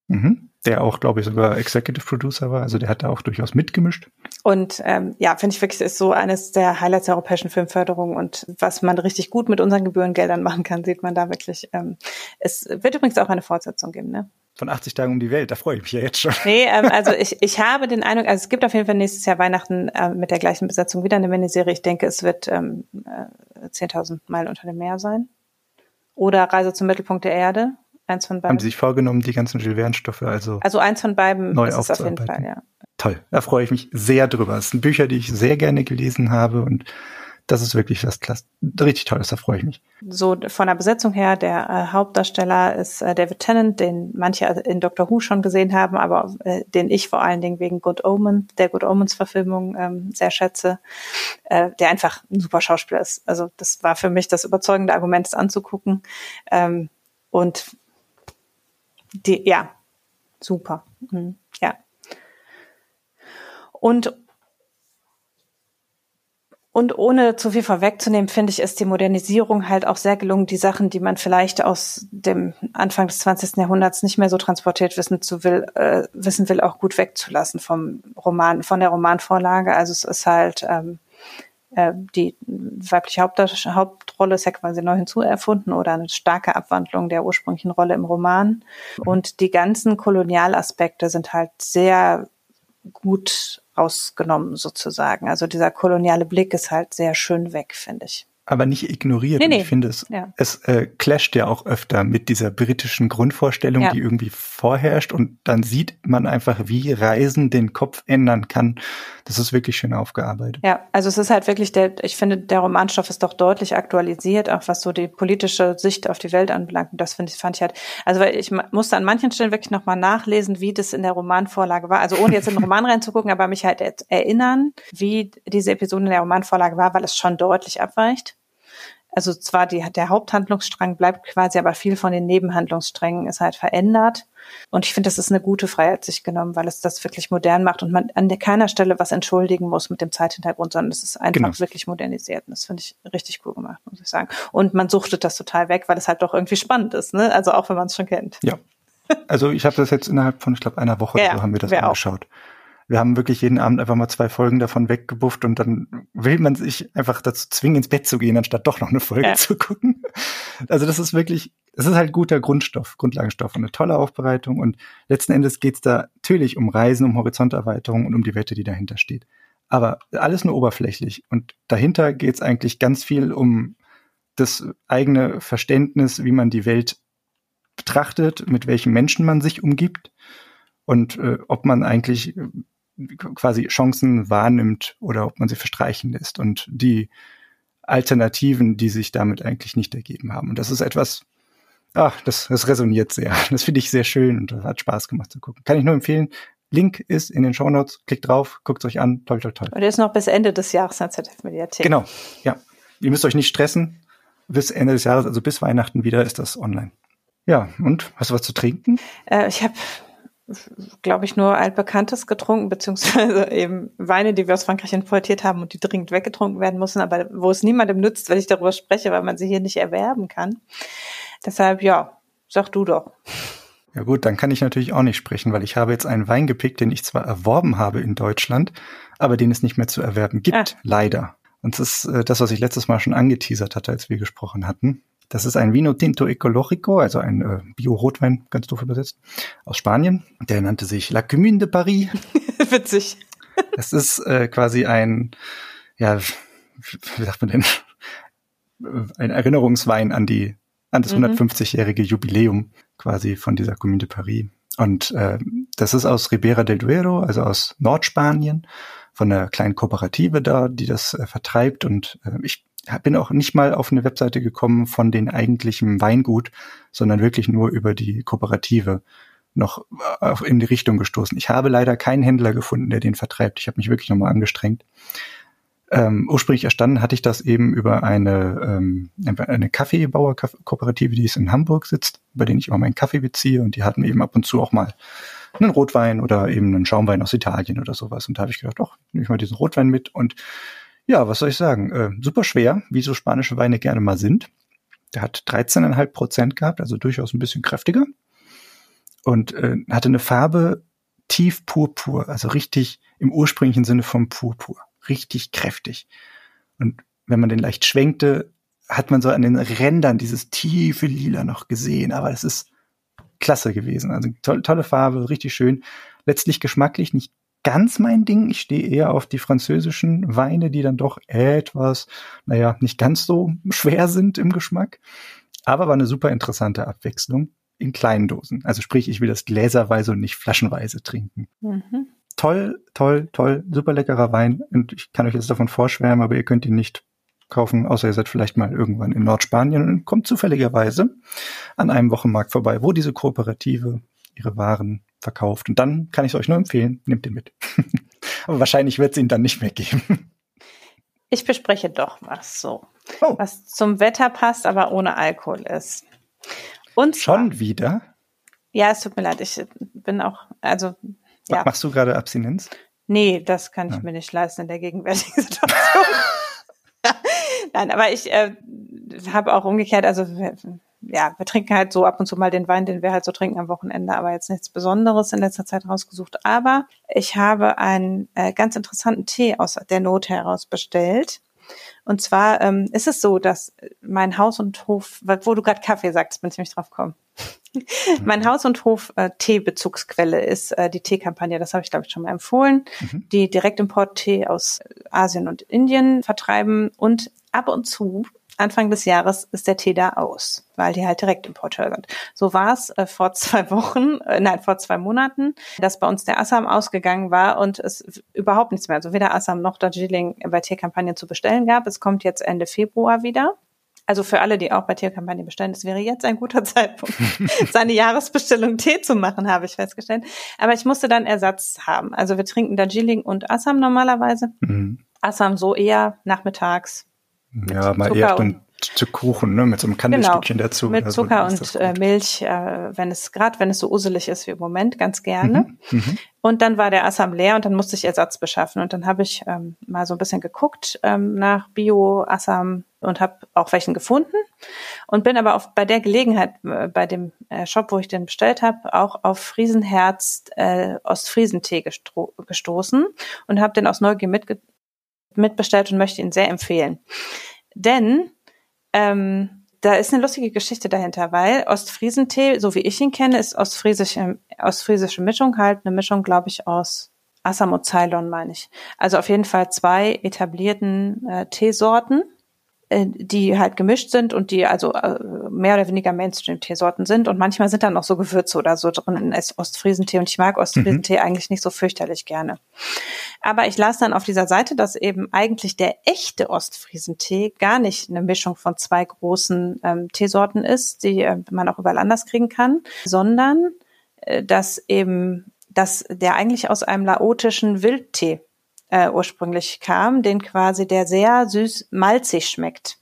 Speaker 2: Mhm der auch, glaube ich, sogar Executive Producer war. Also der hat da auch durchaus mitgemischt.
Speaker 1: Und ähm, ja, finde ich wirklich, ist so eines der Highlights der europäischen Filmförderung und was man richtig gut mit unseren Gebührengeldern machen kann, sieht man da wirklich. Ähm, es wird übrigens auch eine Fortsetzung geben, ne?
Speaker 2: Von 80 Tagen um die Welt, da freue ich mich ja jetzt schon.
Speaker 1: Nee, ähm, also ich, ich habe den Eindruck, also es gibt auf jeden Fall nächstes Jahr Weihnachten äh, mit der gleichen Besetzung wieder eine Miniserie. Ich denke, es wird ähm, äh, 10.000 Meilen unter dem Meer sein. Oder Reise zum Mittelpunkt der Erde Eins von beiden.
Speaker 2: Haben Sie sich vorgenommen, die ganzen Jules Verne-Stoffe also.
Speaker 1: Also eins von beiden neu ist es auf jeden Fall, ja.
Speaker 2: Toll. Da freue ich mich sehr drüber. Es sind Bücher, die ich sehr gerne gelesen habe und das ist wirklich was klasse, richtig tolles, da freue ich mich.
Speaker 1: So von der Besetzung her, der äh, Hauptdarsteller ist äh, David Tennant, den manche in Doctor Who schon gesehen haben, aber äh, den ich vor allen Dingen wegen Good Omen, der Good Omens Verfilmung ähm, sehr schätze, äh, der einfach ein super Schauspieler ist. Also das war für mich das überzeugende Argument, es anzugucken. Ähm, und die, ja, super. Mhm. Ja. Und und ohne zu viel vorwegzunehmen, finde ich, ist die Modernisierung halt auch sehr gelungen, die Sachen, die man vielleicht aus dem Anfang des 20. Jahrhunderts nicht mehr so transportiert wissen zu will, äh, wissen will, auch gut wegzulassen vom Roman, von der Romanvorlage. Also es ist halt ähm, äh, die weibliche Haupt Hauptrolle ist ja quasi neu hinzuerfunden oder eine starke Abwandlung der ursprünglichen Rolle im Roman. Und die ganzen Kolonialaspekte sind halt sehr gut rausgenommen sozusagen. Also dieser koloniale Blick ist halt sehr schön weg, finde ich.
Speaker 2: Aber nicht ignoriert.
Speaker 1: Nee, nee.
Speaker 2: Ich finde es,
Speaker 1: Ja.
Speaker 2: es äh, clasht ja auch öfter mit dieser britischen Grundvorstellung,
Speaker 1: Ja.
Speaker 2: die irgendwie vorherrscht und dann sieht man einfach, wie Reisen den Kopf ändern kann. Das ist wirklich schön aufgearbeitet.
Speaker 1: Ja, also es ist halt wirklich der, ich finde, der Romanstoff ist doch deutlich aktualisiert, auch was so die politische Sicht auf die Welt anbelangt. Und das finde ich, fand ich halt, also weil ich musste an manchen Stellen wirklich nochmal nachlesen, wie das in der Romanvorlage war. Also ohne jetzt in den Roman reinzugucken, aber mich halt erinnern, wie diese Episode in der Romanvorlage war, weil es schon deutlich abweicht. Also zwar die, der Haupthandlungsstrang bleibt quasi, aber viel von den Nebenhandlungssträngen ist halt verändert. Und ich finde, das ist eine gute Freiheit sich genommen, weil es das wirklich modern macht und man an keiner Stelle was entschuldigen muss mit dem Zeithintergrund, sondern es ist einfach
Speaker 2: Genau.
Speaker 1: wirklich modernisiert. Und das finde ich richtig cool gemacht, muss ich sagen. Und man suchtet das total weg, weil es halt doch irgendwie spannend ist, ne? Also auch wenn man es schon kennt.
Speaker 2: Ja. Also ich habe das jetzt innerhalb von, ich glaube, einer Woche
Speaker 1: Ja,
Speaker 2: oder so haben wir das
Speaker 1: wir auch.
Speaker 2: Wir haben wirklich jeden Abend einfach mal zwei Folgen davon weggebufft und dann will man sich einfach dazu zwingen, ins Bett zu gehen, anstatt doch noch eine Folge
Speaker 1: Ja.
Speaker 2: zu gucken. Also das ist wirklich, es ist halt guter Grundstoff, Grundlagenstoff und eine tolle Aufbereitung. Und letzten Endes geht es da natürlich um Reisen, um Horizonterweiterung und um die Wette, die dahinter steht. Aber alles nur oberflächlich. Und dahinter geht es eigentlich ganz viel um das eigene Verständnis, wie man die Welt betrachtet, mit welchen Menschen man sich umgibt und äh, ob man eigentlich quasi Chancen wahrnimmt oder ob man sie verstreichen lässt und die Alternativen, die sich damit eigentlich nicht ergeben haben. Und das ist etwas, ach, das, das resoniert sehr. Das finde ich sehr schön und das hat Spaß gemacht zu gucken. Kann ich nur empfehlen. Link ist in den Shownotes. Klickt drauf, guckt euch an. Toll, toll, toll.
Speaker 1: Und der ist noch bis Ende des Jahres in der ZDF-Mediathek.
Speaker 2: Genau, ja. Ihr müsst euch nicht stressen. Bis Ende des Jahres, also bis Weihnachten wieder, ist das online. Ja, und hast du was zu trinken?
Speaker 1: Äh, ich habe, glaube ich, nur altbekanntes getrunken, beziehungsweise eben Weine, die wir aus Frankreich importiert haben und die dringend weggetrunken werden müssen, aber wo es niemandem nützt, wenn ich darüber spreche, weil man sie hier nicht erwerben kann. Deshalb, ja, sag du doch.
Speaker 2: Ja gut, dann kann ich natürlich auch nicht sprechen, weil ich habe jetzt einen Wein gepickt, den ich zwar erworben habe in Deutschland, aber den es nicht mehr zu erwerben gibt,
Speaker 1: Ah.
Speaker 2: leider. Und das ist äh, das, was ich letztes Mal schon angeteasert hatte, als wir gesprochen hatten. Das ist ein Vino Tinto Ecologico, also ein äh, Bio-Rotwein, ganz doof übersetzt, aus Spanien. Der nannte sich La Commune de Paris.
Speaker 1: Witzig.
Speaker 2: Es ist äh, quasi ein, ja, wie sagt man denn, ein Erinnerungswein an die an das
Speaker 1: Mhm.
Speaker 2: 150-jährige Jubiläum quasi von dieser Commune de Paris. Und äh, das ist aus Ribera del Duero, also aus Nordspanien, von einer kleinen Kooperative da, die das äh, vertreibt. Und äh, ich bin auch nicht mal auf eine Webseite gekommen von den eigentlichen Weingut, sondern wirklich nur über die Kooperative noch äh, in die Richtung gestoßen. Ich habe leider keinen Händler gefunden, der den vertreibt. Ich habe mich wirklich nochmal angestrengt. Ähm, ursprünglich erstanden hatte ich das eben über eine, ähm, eine Kaffeebauerkooperative, die ist in Hamburg sitzt, bei denen ich immer meinen Kaffee beziehe und die hatten eben ab und zu auch mal einen Rotwein oder eben einen Schaumwein aus Italien oder sowas. Und da habe ich gedacht, doch, nehme ich mal diesen Rotwein mit und ja, was soll ich sagen? Äh, super schwer, wie so spanische Weine gerne mal sind. Der hat 13,5 Prozent gehabt, also durchaus ein bisschen kräftiger. Und äh, hatte eine Farbe tief purpur, also richtig im ursprünglichen Sinne vom Purpur. Richtig kräftig. Und wenn man den leicht schwenkte, hat man so an den Rändern dieses tiefe Lila noch gesehen. Aber es ist klasse gewesen. Also tolle, tolle Farbe, richtig schön. Letztlich geschmacklich nicht ganz mein Ding. Ich stehe eher auf die französischen Weine, die dann doch etwas, naja, nicht ganz so schwer sind im Geschmack. Aber war eine super interessante Abwechslung in kleinen Dosen. Also sprich, ich will das gläserweise und nicht flaschenweise trinken.
Speaker 1: Mhm.
Speaker 2: Toll, toll, toll, super leckerer Wein. Und ich kann euch jetzt davon vorschwärmen, aber ihr könnt ihn nicht kaufen, außer ihr seid vielleicht mal irgendwann in Nordspanien und kommt zufälligerweise an einem Wochenmarkt vorbei, wo diese Kooperative ihre Waren verkauft. Und dann kann ich es euch nur empfehlen, nehmt ihn mit. aber wahrscheinlich wird es ihn dann nicht mehr geben.
Speaker 1: Ich bespreche doch was so.
Speaker 2: Oh.
Speaker 1: Was zum Wetter passt, aber ohne Alkohol ist. Und zwar,
Speaker 2: Schon wieder?
Speaker 1: Ja, es tut mir leid. Ich bin auch, also, ja.
Speaker 2: Machst du gerade Abstinenz?
Speaker 1: Nee, das kann ich
Speaker 2: Ja.
Speaker 1: mir nicht leisten in der gegenwärtigen Situation. Nein, aber ich äh, habe auch umgekehrt, also ja, wir trinken halt so ab und zu mal den Wein, den wir halt so trinken am Wochenende, aber jetzt nichts Besonderes in letzter Zeit rausgesucht. Aber ich habe einen äh, ganz interessanten Tee aus der Not heraus bestellt. Und zwar ähm, ist es so, dass mein Haus und Hof, wo du gerade Kaffee sagst, bin ich nämlich drauf gekommen. Mein Haus und Hof äh, Teebezugsquelle ist äh, die Teekampagne, das habe ich glaube ich schon mal empfohlen,
Speaker 2: Mhm.
Speaker 1: die Direktimport-Tee aus Asien und Indien vertreiben und ab und zu Anfang des Jahres ist der Tee da aus, weil die halt Direktimporteur sind. So war es äh, vor zwei Wochen, äh, nein, vor zwei Monaten, dass bei uns der Assam ausgegangen war und es überhaupt nichts mehr, also weder Assam noch Darjeeling bei Tierkampagnen zu bestellen gab. Es kommt jetzt Ende Februar wieder. Also für alle, die auch bei Tierkampagnen bestellen, es wäre jetzt ein guter Zeitpunkt, seine Jahresbestellung Tee zu machen, habe ich festgestellt. Aber ich musste dann Ersatz haben. Also wir trinken Darjeeling und Assam normalerweise. Mhm. Assam so eher nachmittags.
Speaker 2: Ja, mal Zucker eher und zu Kuchen, ne, mit so einem Kandelstückchen genau, dazu.
Speaker 1: Mit Zucker so, und äh, Milch, äh, wenn es gerade, wenn es so uselig ist wie im Moment, ganz gerne. Mhm, mhm, und dann war der Assam leer und dann musste ich Ersatz beschaffen. Und dann habe ich ähm, mal so ein bisschen geguckt ähm, nach Bio-Assam und habe auch welchen gefunden und bin aber auf, bei der Gelegenheit, äh, bei dem äh, Shop, wo ich den bestellt habe, auch auf Friesenherz äh, Ostfriesentee gesto gestoßen und habe den aus Neugier mitge mitbestellt und möchte ihn sehr empfehlen. Denn ähm, da ist eine lustige Geschichte dahinter, weil Ostfriesentee, so wie ich ihn kenne, ist ostfriesische, ostfriesische Mischung halt eine Mischung, glaube ich, aus Assam und Ceylon, meine ich. Also auf jeden Fall zwei etablierten äh, Teesorten die halt gemischt sind und die also äh, mehr oder weniger Mainstream-Teesorten sind. Und manchmal sind dann auch so Gewürze oder so drin in Ostfriesentee. Und ich mag Ostfriesentee mhm. eigentlich nicht so fürchterlich gerne. Aber ich las dann auf dieser Seite, dass eben eigentlich der echte Ostfriesentee gar nicht eine Mischung von zwei großen ähm, Teesorten ist, die äh, man auch überall anders kriegen kann, sondern äh, dass eben dass der eigentlich aus einem laotischen Wildtee äh, ursprünglich kam, den quasi der sehr süß malzig schmeckt.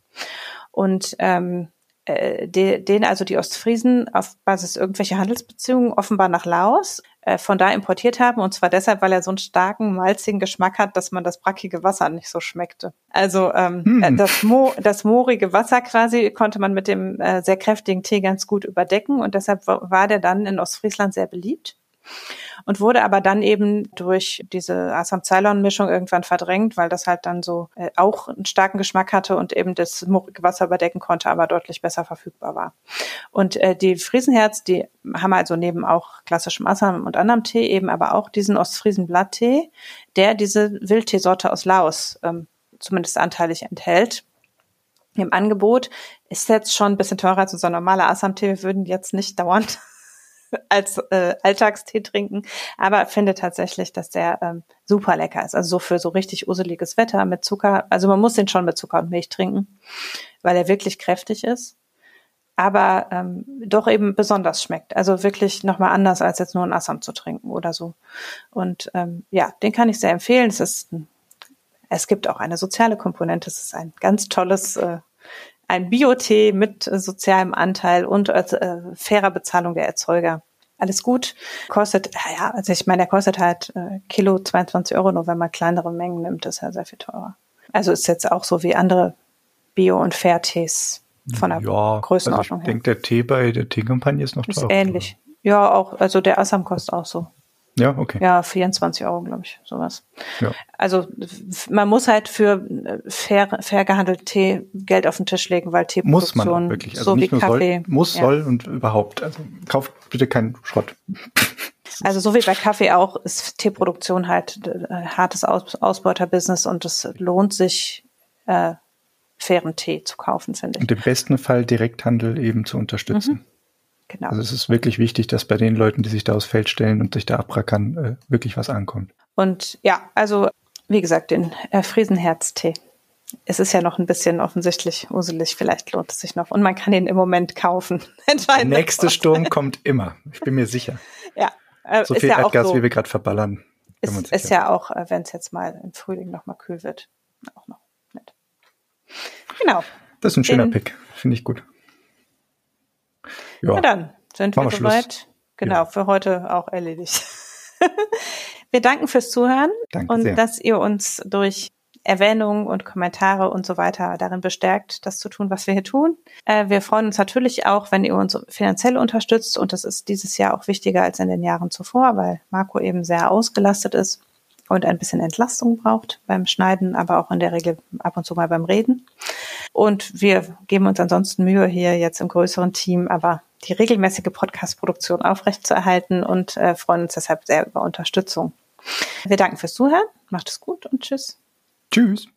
Speaker 1: Und ähm, äh, den also die Ostfriesen auf Basis irgendwelcher Handelsbeziehungen offenbar nach Laos äh, von da importiert haben und zwar deshalb, weil er so einen starken malzigen Geschmack hat, dass man das brackige Wasser nicht so schmeckte. Also ähm, hm. Äh, das, Mo das moorige Wasser quasi konnte man mit dem äh, sehr kräftigen Tee ganz gut überdecken und deshalb war der dann in Ostfriesland sehr beliebt und wurde aber dann eben durch diese Assam-Ceylon-Mischung irgendwann verdrängt, weil das halt dann so äh, auch einen starken Geschmack hatte und eben das Wasser überdecken konnte, aber deutlich besser verfügbar war. Und äh, die Friesenherz, die haben also neben auch klassischem Assam und anderem Tee eben aber auch diesen Ostfriesen-Blatttee, der diese Wildteesorte aus Laos ähm, zumindest anteilig enthält im Angebot. Ist jetzt schon ein bisschen teurer als unser normaler Assam-Tee. Wir würden jetzt nicht dauernd als äh, Alltagstee trinken, aber finde tatsächlich, dass der ähm, super lecker ist. Also so für so richtig useliges Wetter mit Zucker. Also man muss den schon mit Zucker und Milch trinken, weil er wirklich kräftig ist, aber ähm, doch eben besonders schmeckt. Also wirklich nochmal anders als jetzt nur ein Assam zu trinken oder so. Und ähm, ja, den kann ich sehr empfehlen. Es ist es gibt auch eine soziale Komponente. Es ist ein ganz tolles äh, ein Biotee mit sozialem Anteil und äh, fairer Bezahlung der Erzeuger. Alles gut. Kostet, ja, also ich meine, der kostet halt äh, Kilo 22 Euro, nur wenn man kleinere Mengen nimmt, ist ja sehr viel teurer. Also ist jetzt auch so wie andere Bio- und Fairtees von der ja, Größenordnung
Speaker 2: also ich denke, der Tee bei der Teekampagne ist noch teurer.
Speaker 1: Ist ähnlich. Ja, auch, also der Assam kostet auch so.
Speaker 2: Ja, okay.
Speaker 1: Ja, 24 Euro, glaube ich, sowas. Ja. Also man muss halt für äh, fair, fair gehandelt Tee Geld auf den Tisch legen, weil Teeproduktion
Speaker 2: muss man wirklich. Also so nicht wie nur Kaffee, soll, muss, ja. soll und überhaupt. Also kauft bitte keinen Schrott.
Speaker 1: Also so wie bei Kaffee auch ist Teeproduktion halt äh, hartes Aus Ausbeuterbusiness und es lohnt sich, äh, fairen Tee zu kaufen, finde ich.
Speaker 2: Und im besten Fall Direkthandel eben zu unterstützen. Mhm. Genau. Also es ist wirklich wichtig, dass bei den Leuten, die sich da aufs Feld stellen und sich da abrackern, äh, wirklich was ankommt.
Speaker 1: Und ja, also wie gesagt, den äh, Friesenherztee. Es ist ja noch ein bisschen offensichtlich uselig, vielleicht lohnt es sich noch. Und man kann ihn im Moment kaufen.
Speaker 2: Der nächste Sturm kommt immer, ich bin mir sicher.
Speaker 1: Ja.
Speaker 2: Äh, so viel ja Erdgas, so, wie wir gerade verballern.
Speaker 1: Ist, ist ja auch, äh, wenn es jetzt mal im Frühling noch mal kühl wird, auch noch nett. Genau.
Speaker 2: Das ist ein schöner Den, Pick, finde ich gut.
Speaker 1: Ja, Na dann sind wir soweit. Genau, ja. für heute auch erledigt. wir danken fürs Zuhören Danke und sehr. dass ihr uns durch Erwähnungen und Kommentare und so weiter darin bestärkt, das zu tun, was wir hier tun. Äh, wir freuen uns natürlich auch, wenn ihr uns finanziell unterstützt und das ist dieses Jahr auch wichtiger als in den Jahren zuvor, weil Marco eben sehr ausgelastet ist und ein bisschen Entlastung braucht beim Schneiden, aber auch in der Regel ab und zu mal beim Reden. Und wir geben uns ansonsten Mühe hier jetzt im größeren Team, aber die regelmäßige Podcast-Produktion aufrechtzuerhalten und äh, freuen uns deshalb sehr über Unterstützung. Wir danken fürs Zuhören, macht es gut und tschüss.
Speaker 2: Tschüss.